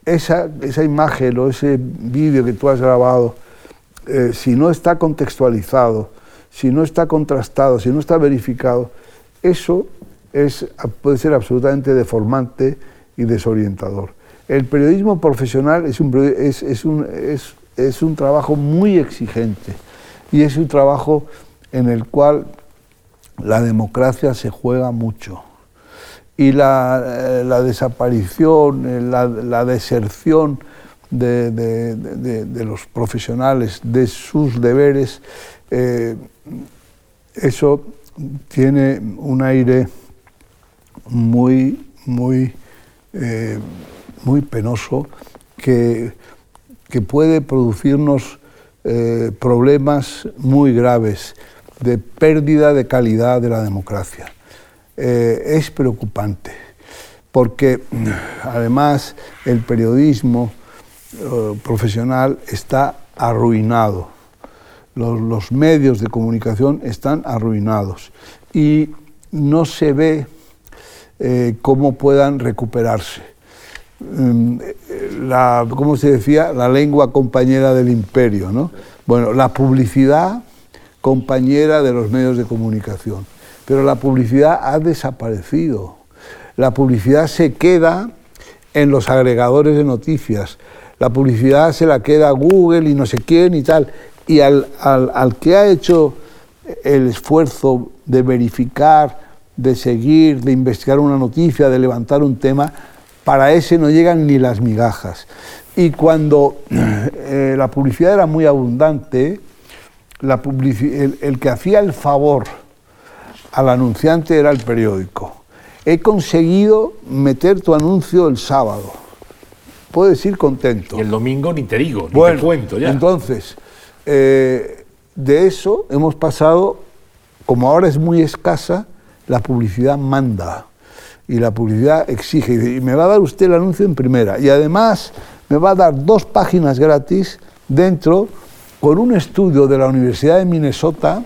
esa, imagen o ese vídeo que tú has grabado, eh, si no está contextualizado, si no está contrastado, si no está verificado, eso es, puede ser absolutamente deformante y desorientador. El periodismo profesional es un, es, un, es, un trabajo muy exigente y es un trabajo en el cual la democracia se juega mucho y la, eh, la desaparición, eh, la, deserción de, de, de, de, los profesionales de sus deberes, eh, eso tiene un aire muy, muy, eh, muy penoso que, que puede producirnos eh, problemas muy graves de pérdida de calidad de la democracia. Eh, es preocupante, porque además el periodismo profesional está arruinado, los, medios de comunicación están arruinados y no se ve eh, cómo puedan recuperarse. Mm, la, ¿Cómo se decía? La lengua compañera del imperio, ¿no? Bueno, la publicidad compañera de los medios de comunicación. Pero la publicidad ha desaparecido. La publicidad se queda en los agregadores de noticias. La publicidad se la queda Google y no sé quién y tal. Y al, al, al que ha hecho el esfuerzo de verificar, de seguir, de investigar una noticia, de levantar un tema, para ese no llegan ni las migajas. Y cuando eh, la publicidad era muy abundante, la el, el que hacía el favor al anunciante era el periódico. He conseguido meter tu anuncio el sábado. Puedes ir contento. Y el domingo ni te digo, ni bueno, te cuento ya. Entonces, eh, de eso hemos pasado, como ahora es muy escasa, la publicidad manda y la publicidad exige. Y me va a dar usted el anuncio en primera. Y además me va a dar dos páginas gratis dentro con un estudio de la Universidad de Minnesota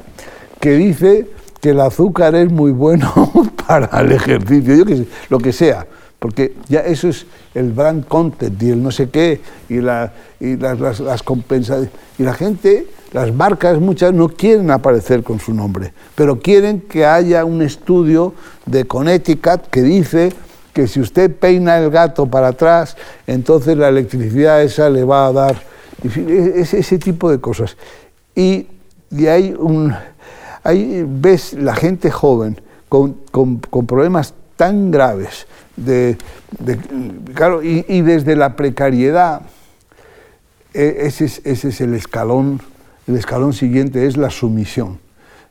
que dice que el azúcar es muy bueno para el ejercicio, yo sé, lo que sea, porque ya eso es el brand content y el no sé qué, y, la, y las, las, las compensaciones. Y la gente, las marcas muchas no quieren aparecer con su nombre, pero quieren que haya un estudio de Connecticut que dice que si usted peina el gato para atrás, entonces la electricidad esa le va a dar, en fin, ese, ese tipo de cosas. Y, y hay un ahí ves la gente joven con, con, con problemas tan graves, de, claro, y, desde la precariedad, ese es, ese es el escalón, el escalón siguiente es la sumisión.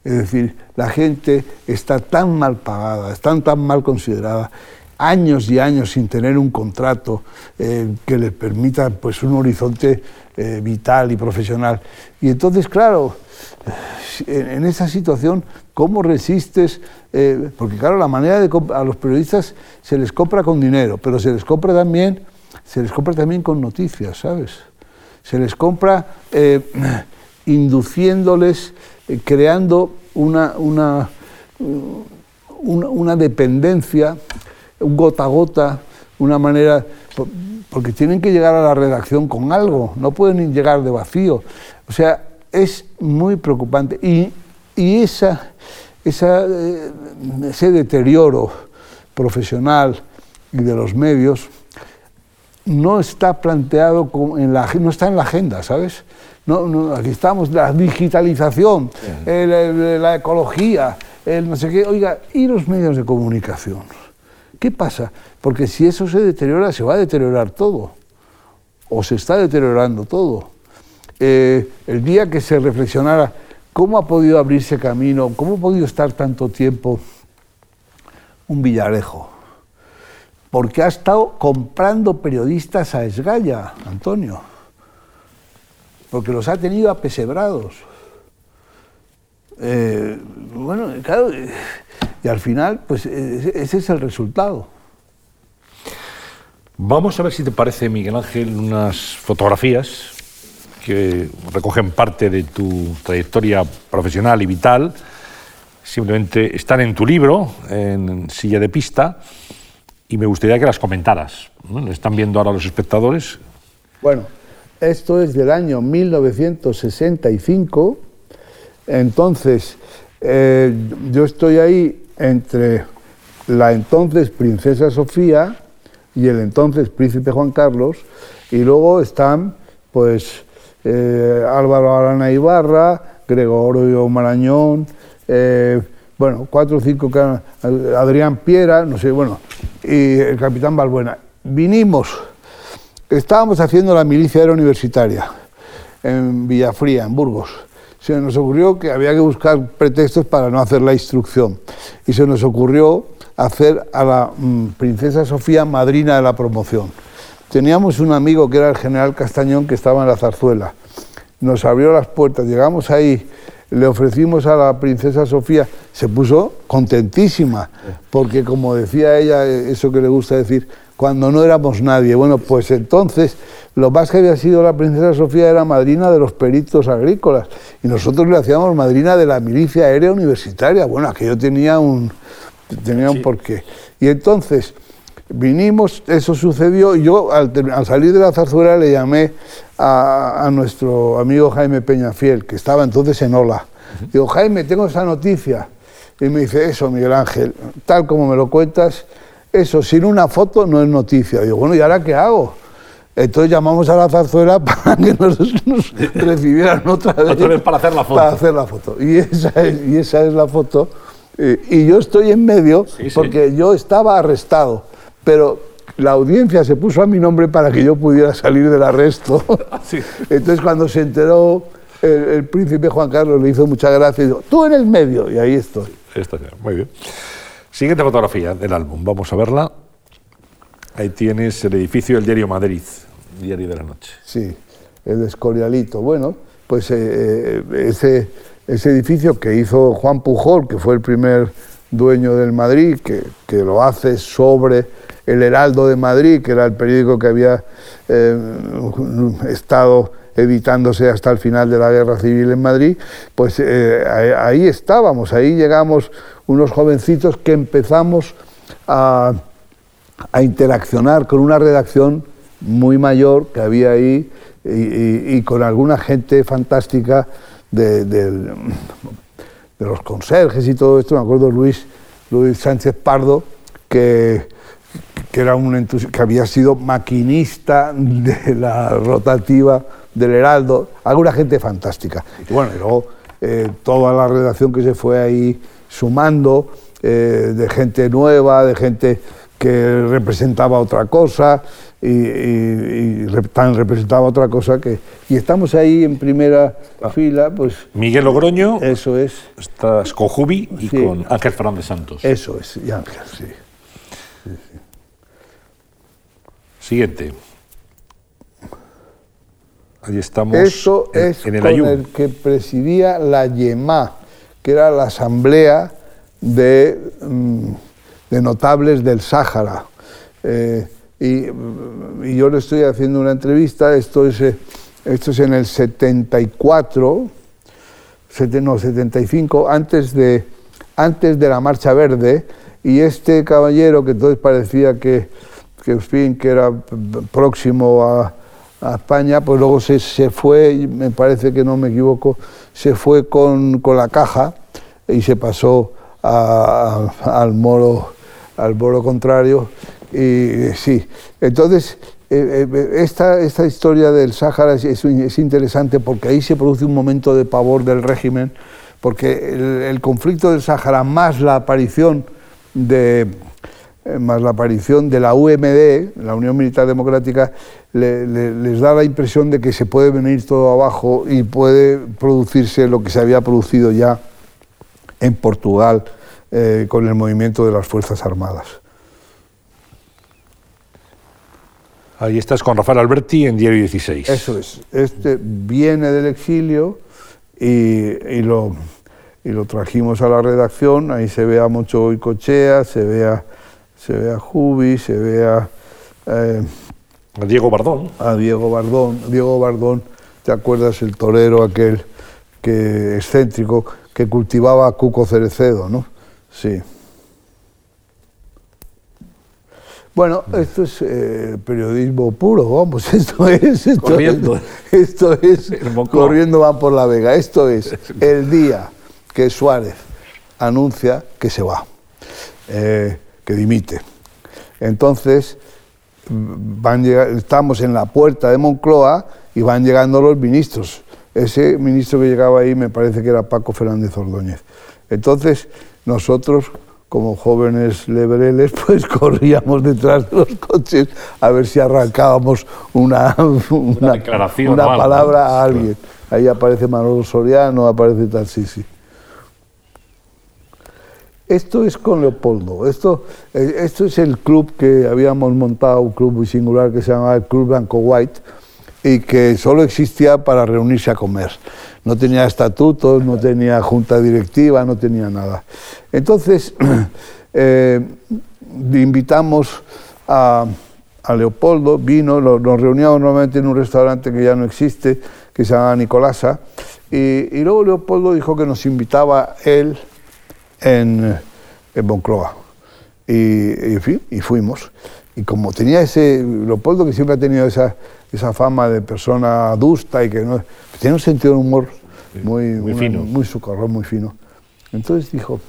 Es decir, la gente está tan mal pagada, está tan mal considerada, años y años sin tener un contrato eh, que les permita pues, un horizonte eh, vital y profesional. Y entonces, claro, en esa situación, ¿cómo resistes? Eh, porque claro, la manera de a los periodistas se les compra con dinero, pero se les compra también, se les compra también con noticias, ¿sabes? Se les compra eh, induciéndoles, eh, creando una, una, una, una dependencia, gota a gota, una manera, porque tienen que llegar a la redacción con algo, no pueden llegar de vacío. O sea, es muy preocupante. Y, y esa, esa, eh, ese deterioro profesional y de los medios no está planteado, en la, no está en la agenda, ¿sabes? No, aquí estamos, la digitalización, la ecología, el no sé qué. Oiga, ¿y los medios de comunicación? ¿Qué pasa? Porque si eso se deteriora, se va a deteriorar todo. O se está deteriorando todo. Eh, el día que se reflexionara cómo ha podido abrirse camino, cómo ha podido estar tanto tiempo un Villarejo, porque ha estado comprando periodistas a esgalla, Antonio, porque los ha tenido apesebrados. Eh, bueno, claro, y al final, pues ese es el resultado. Vamos a ver si te parece, Miguel Ángel, unas fotografías que recogen parte de tu trayectoria profesional y vital. Simplemente están en tu libro, en Silla de Pista, y me gustaría que las comentaras. ¿Lo están viendo ahora los espectadores? Bueno, esto es del año 1965. Entonces, eh, yo estoy ahí entre la entonces princesa Sofía y el entonces príncipe Juan Carlos, y luego están, pues, eh, Álvaro Arana Ibarra, Gregorio Marañón, eh, bueno, cuatro o cinco, Adrián Piera, no sé, bueno, y el capitán Balbuena. Vinimos, estábamos haciendo la milicia aérea universitaria en Villafría, en Burgos. Se nos ocurrió que había que buscar pretextos para no hacer la instrucción. Y se nos ocurrió hacer a la mm, princesa Sofía madrina de la promoción. Teníamos un amigo que era el general Castañón que estaba en la zarzuela. Nos abrió las puertas, llegamos ahí, le ofrecimos a la princesa Sofía, se puso contentísima, porque como decía ella, eso que le gusta decir, cuando no éramos nadie. Bueno, pues entonces lo más que había sido la princesa Sofía era madrina de los peritos agrícolas y nosotros le hacíamos madrina de la milicia aérea universitaria. Bueno, aquello tenía un, tenía un porqué. Y entonces vinimos, eso sucedió, y yo al, salir de la zarzuela le llamé a, nuestro amigo Jaime Peñafiel, que estaba entonces en Ola. Digo, Jaime, tengo esa noticia. Y me dice, eso, Miguel Ángel, tal como me lo cuentas, eso, sin una foto no es noticia. Digo, bueno, ¿y ahora qué hago? Entonces llamamos a la zarzuela para que nos, recibieran otra vez. Otra vez para hacer la foto. Para hacer la foto. Y esa es, y esa es la foto. Y, yo estoy en medio porque yo estaba arrestado pero la audiencia se puso a mi nombre para que yo pudiera salir del arresto. Entonces cuando se enteró el, príncipe Juan Carlos le hizo mucha gracia y dijo, tú en el medio, y ahí estoy. Está muy bien. Siguiente fotografía del álbum, vamos a verla. Ahí tienes el edificio del Diario Madrid, Diario de la Noche. Sí, el Escorialito. Bueno, pues eh, eh, ese, ese edificio que hizo Juan Pujol, que fue el primer dueño del Madrid, que, que lo hace sobre el Heraldo de Madrid, que era el periódico que había eh, estado editándose hasta el final de la Guerra Civil en Madrid, pues eh, ahí estábamos, ahí llegamos unos jovencitos que empezamos a, interaccionar con una redacción muy mayor que había ahí y, con alguna gente fantástica de, de, los conserjes y todo esto. Me acuerdo Luis, Luis Sánchez Pardo, que que, era un que había sido maquinista de la rotativa del Heraldo, alguna gente fantástica. Y bueno, y luego eh, toda la redacción que se fue ahí sumando, eh, de gente nueva, de gente que representaba otra cosa y, y, tan representaba otra cosa que y estamos ahí en primera ah. fila pues Miguel Logroño eso es estás con Jubi y con Ángel Fernández Santos eso es y Ángel sí Siguiente. Ahí estamos. Eso es el con el que presidía la YEMA, que era la Asamblea de, mm, de Notables del Sáhara. Eh, y, yo le estoy haciendo una entrevista, esto es, eh, esto es en el 74, no, 75, antes de, antes de la Marcha Verde, y este caballero que entonces parecía que que, fin, que era próximo a, España, pues luego se, se, fue, me parece que no me equivoco, se fue con, con la caja y se pasó al moro al moro contrario y sí. Entonces eh, eh, esta, esta, historia del Sáhara es, interesante porque ahí se produce un momento de pavor del régimen, porque el, conflicto del Sáhara más la aparición de eh, más la aparición de la UMD, la Unión Militar Democrática, les da la impresión de que se puede venir todo abajo y puede producirse lo que se había producido ya en Portugal con el movimiento de las Fuerzas Armadas. Ahí estás con Rafael Alberti en Diario 16. Eso es. Este viene del exilio y, lo, lo trajimos a la redacción. Ahí se ve a Mocho Cochea, se ve a, se ve a Jubi, se ve a... Eh, a Diego Bardón. A Diego Bardón. Diego Bardón, ¿te acuerdas el torero aquel que excéntrico que cultivaba a Cuco Cerecedo, no? Sí. Bueno, esto es eh, periodismo puro, vamos, esto es... corriendo. esto es corriendo van por la vega. Esto es el día que Suárez anuncia que se va, eh, que dimite. Entonces, van estamos en la puerta de Moncloa y van llegando los ministros. Ese ministro que llegaba ahí me parece que era Paco Fernández Ordóñez. Entonces, nosotros como jóvenes lebreles, pues corríamos detrás de los coches a ver si arrancábamos una, una, una, palabra a alguien. Ahí aparece Manolo Soriano, aparece sí. Esto es con Leopoldo, esto, eh, esto es el club que habíamos montado, un club muy singular que se llamaba el Club Blanco White y que solo existía para reunirse a comer no tenía estatutos, no tenía junta directiva, no tenía nada. Entonces, eh, invitamos a, Leopoldo, vino, nos reuníamos normalmente en un restaurante que ya no existe, que se llama Nicolasa, y, luego Leopoldo dijo que nos invitaba él en, en Moncloa. Y, en fin, y fuimos. Y como tenía ese, Leopoldo que siempre ha tenido esa, esa fama de persona adusta y que no, tiene un sentido de humor muy, muy fino. Muy socorrón, muy fino. Entonces dijo,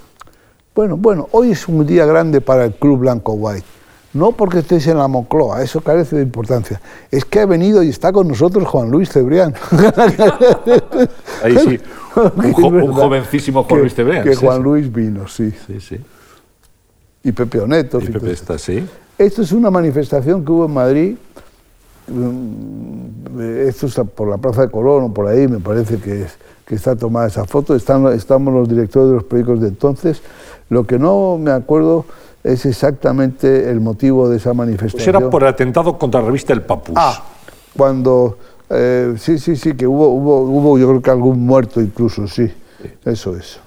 bueno, bueno, hoy es un día grande para el Club Blanco White. No porque estéis en la Moncloa, eso carece de importancia. Es que ha venido y está con nosotros Juan Luis Cebrián. Ahí sí, un, jovencísimo Juan Luis Cebrián. Que Juan Luis vino, sí. Sí, sí. Y Pepe Oneto. Y Pepe está, sí. Esto es una manifestación que hubo en Madrid esto está por la Plaza de Colón o por ahí, me parece que, que está tomada esa foto, Están, estamos los directores de los periódicos de entonces. Lo que no me acuerdo es exactamente el motivo de esa manifestación. Pues era por el atentado contra la revista El Papus. Ah, cuando... Eh, sí, sí, sí, que hubo, hubo, hubo yo creo que algún muerto incluso, sí. Eso es.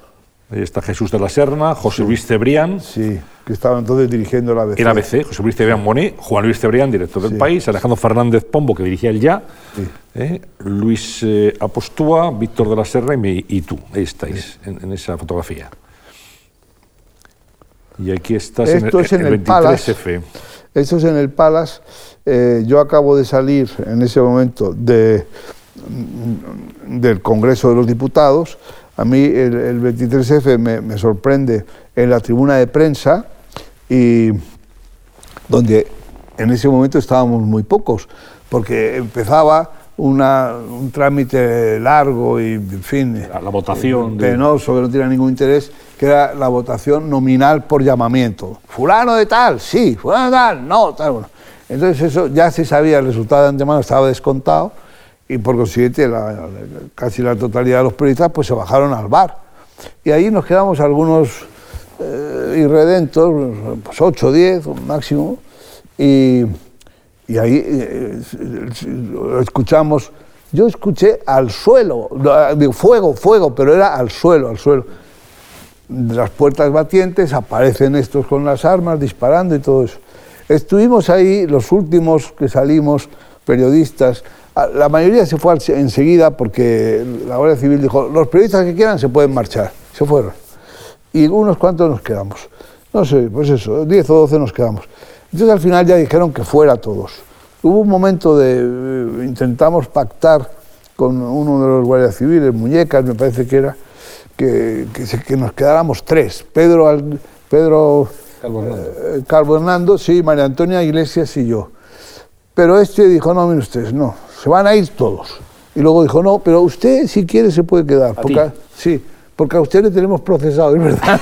Ahí está Jesús de la Serna, José Luis Cebrián. Sí que estaba entonces dirigiendo la ABC. El ABC, José Luis Cebrián Monet, Juan Luis Cebrián, director del país, Alejandro Fernández Pombo, que dirigía el Ya, eh, Luis eh, Apostúa, Víctor de la Serra y, tú, ahí estáis, en, esa fotografía. Y aquí estás Esto en, es en el, 23F. Esto es en el Palace. Eh, yo acabo de salir en ese momento de, del Congreso de los Diputados. A mí el, 23F me, me sorprende en la tribuna de prensa y donde en ese momento estábamos muy pocos, porque empezaba un trámite largo y, en fin, la votación penoso, que no tenía ningún interés, que era la votación nominal por llamamiento. Fulano de tal, sí, fulano de tal, no, tal. Bueno. Entonces eso ya se sabía, el resultado de antemano estaba descontado y por consiguiente casi la totalidad de los periodistas pues se bajaron al bar. Y ahí nos quedamos algunos eh, irredentos, pues 8 o 10 máximo, y, y ahí eh, escuchamos, yo escuché al suelo, digo, fuego, fuego, pero era al suelo, al suelo. Las puertas batientes, aparecen estos con las armas, disparando y todo eso. Estuvimos ahí, los últimos que salimos, periodistas, la mayoría se fue enseguida porque la Guardia Civil dijo, los periodistas que quieran se pueden marchar, se fueron y unos cuantos nos quedamos. No sé, pues eso, 10 o 12 nos quedamos. Entonces al final ya dijeron que fuera todos. Hubo un momento de, eh, intentamos pactar con uno de los guardias civiles, Muñecas me parece que era, que, que, nos quedáramos tres, Pedro, Pedro Calvo Hernando. Eh, Calvo Hernando, sí, María Antonia Iglesias y yo. Pero este dijo, no, miren ustedes, no, se van a ir todos. Y luego dijo, no, pero usted si quiere se puede quedar. porque, Sí, porque a usted le tenemos procesado, es verdad,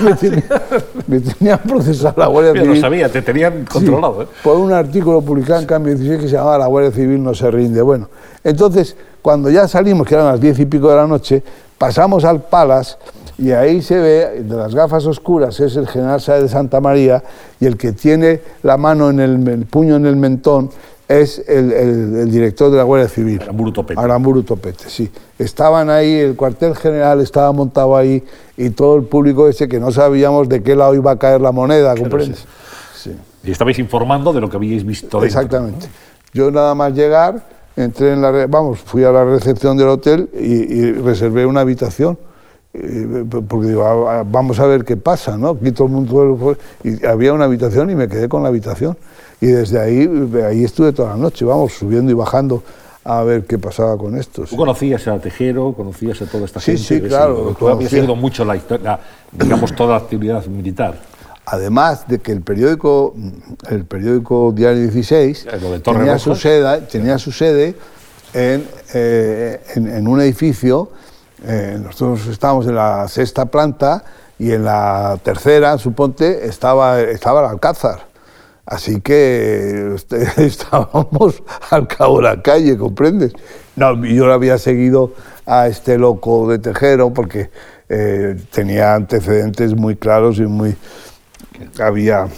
me, tenían procesado la Guardia Civil. lo sabía, te tenían controlado. ¿eh? Por un artículo publicado en Cambio 16 que se llamaba La Guardia Civil no se rinde. Bueno, entonces, cuando ya salimos, que eran las diez y pico de la noche, pasamos al Palas y ahí se ve, de las gafas oscuras, es el general Sáez de Santa María y el que tiene la mano en el, el puño en el mentón es el, director de la Guardia Civil. Aramburu Topete. Aramburu Topete, sí. Estaban ahí, el cuartel general estaba montado ahí y todo el público ese que no sabíamos de qué lado iba a caer la moneda, ¿comprendes? Sí. Y estabais informando de lo que habíais visto dentro. Exactamente. Yo nada más llegar, entré en la... Vamos, fui a la recepción del hotel y, reservé una habitación porque digo, ah, ah, vamos a ver qué pasa, ¿no? Aquí todo el mundo... Y había una habitación y me quedé con la habitación. Y desde ahí, ahí estuve toda la noche, vamos, subiendo y bajando a ver qué pasaba con esto. ¿Tú conocías a Tejero, conocías a toda esta gente? Sí, sí, claro. Tú habías seguido mucho la historia, digamos, toda la actividad militar. Además de que el periódico, el periódico Diario 16 tenía, su sede, tenía su sede en, eh, en, un edificio, eh, nosotros estábamos en la sexta planta y en la tercera, suponte, estaba, estaba el Alcázar. Así que estábamos al cabo de la calle, ¿comprendes? No, yo lo había seguido a este loco de Tejero porque eh, tenía antecedentes muy claros y muy... Había...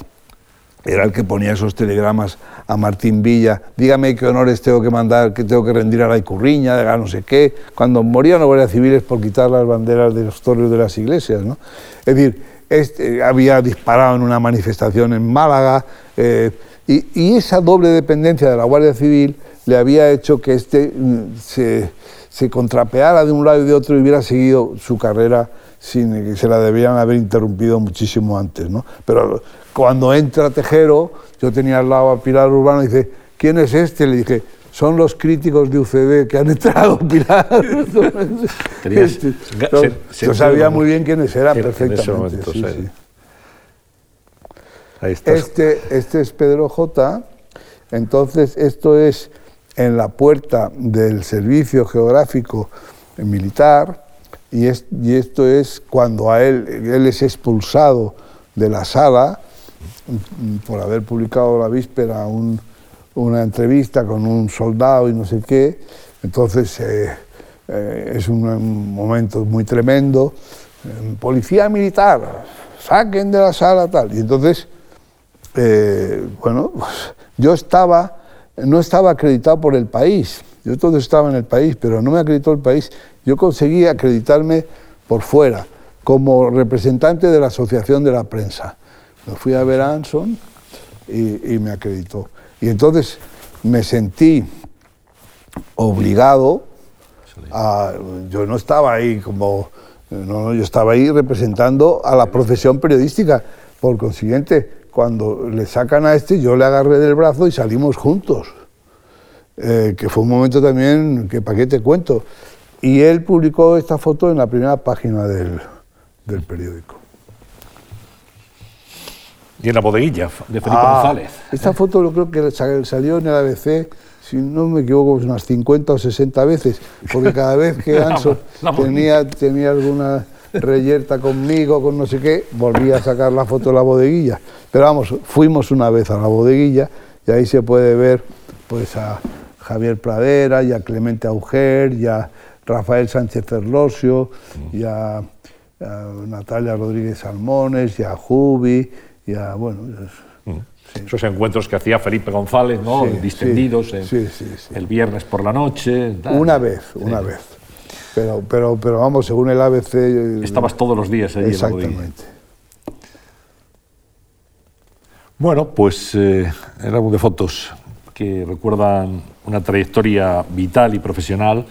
Era el que ponía esos telegramas a Martín Villa, dígame qué honores tengo que mandar, que tengo que rendir a la Icurriña, a no sé qué, cuando morían guardias civiles por quitar las banderas de los torres de las iglesias, ¿no? Es decir, este, había disparado en una manifestación en Málaga, eh, y, esa doble dependencia de la Guardia Civil le había hecho que este mm, se, contrapeara de un lado y de otro y hubiera seguido su carrera sin que se la debían haber interrumpido muchísimo antes. ¿no? Pero cuando entra Tejero, yo tenía al lado a Pilar Urbano y dice, ¿quién es este? Le dije, son los críticos de UCD que han entrado, Pilar. Este, yo sabía muy bien quiénes eran perfectamente. Este, este es Pedro J. Entonces, esto es en la puerta del Servicio Geográfico Militar y, y esto es cuando a él, él es expulsado de la sala por haber publicado la víspera un, una entrevista con un soldado y no sé qué. Entonces eh, eh, es un, momento muy tremendo. Eh, policía militar, saquen de la sala tal. Y entonces, bueno, yo estaba, no estaba acreditado por el país. Yo entonces estaba en el país, pero no me acreditó el país. Yo conseguí acreditarme por fuera, como representante de la Asociación de la Prensa. Me fui a ver a Anson y me acreditó. Y entonces me sentí obligado a, yo no estaba ahí como, no, yo estaba ahí representando a la profesión periodística. Por consiguiente, cuando le sacan a este, yo le agarré del brazo y salimos juntos. Eh, que fue un momento también que para qué te cuento. Y él publicó esta foto en la primera página del, del periódico. Y en la bodeguilla de Felipe ah, González. Esta foto lo creo que salió en el ABC, si no me equivoco, unas 50 o 60 veces, porque cada vez que Anso tenía, tenía alguna reyerta conmigo, con no sé qué, volvía a sacar la foto de la bodeguilla. Pero vamos, fuimos una vez a la bodeguilla y ahí se puede ver pues a Javier Pradera y a Clemente Auger y a Rafael Sánchez Ferlosio y a, Natalia Rodríguez Salmones y a Jubi ya, bueno... Mm. Esos encuentros que hacía Felipe González, ¿no? Distendidos el viernes por la noche. Una vez, una vez. Pero, pero, pero vamos, según el ABC... Eh, Estabas todos los días allí Exactamente. bueno, pues eh, el álbum de fotos que recuerdan una trayectoria vital y profesional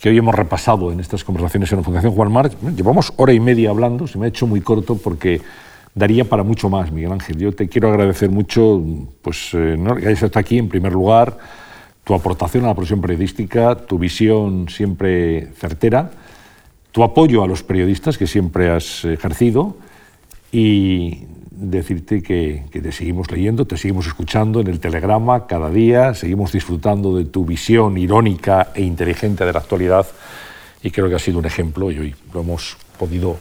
que hoy hemos repasado en estas conversaciones en la Fundación Juan March. Llevamos hora y media hablando, se me ha hecho muy corto porque daría para mucho más, Miguel Ángel. Yo te quiero agradecer mucho pues, eh, que hayas estado aquí, en primer lugar, tu aportación a la profesión periodística, tu visión siempre certera, tu apoyo a los periodistas que siempre has ejercido y decirte que, que, te seguimos leyendo, te seguimos escuchando en el telegrama cada día, seguimos disfrutando de tu visión irónica e inteligente de la actualidad y creo que ha sido un ejemplo y hoy lo hemos podido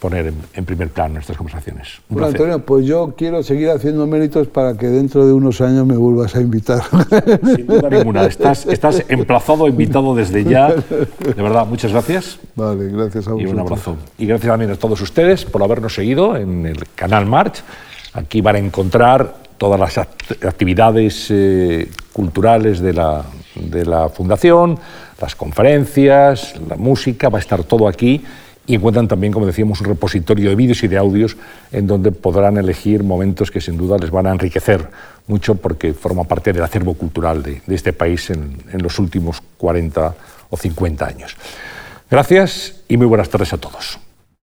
poner en, primer plano nuestras conversaciones. bueno, Antonio, pues yo quiero seguir haciendo méritos para que dentro de unos años me vuelvas a invitar. Sin duda ninguna. Estás, estás emplazado, invitado desde ya. De verdad, muchas gracias. Vale, gracias a vosotros. Y un abrazo. Y gracias también a todos ustedes por habernos seguido en el canal March. Aquí van a encontrar todas las actividades eh, culturales de la, de la Fundación, las conferencias, la música, va a estar todo aquí y encuentran también, como decíamos, un repositorio de vídeos y de audios en donde podrán elegir momentos que sin duda les van a enriquecer mucho porque forma parte del acervo cultural de, este país en, los últimos 40 o 50 años. Gracias y muy buenas tardes a todos.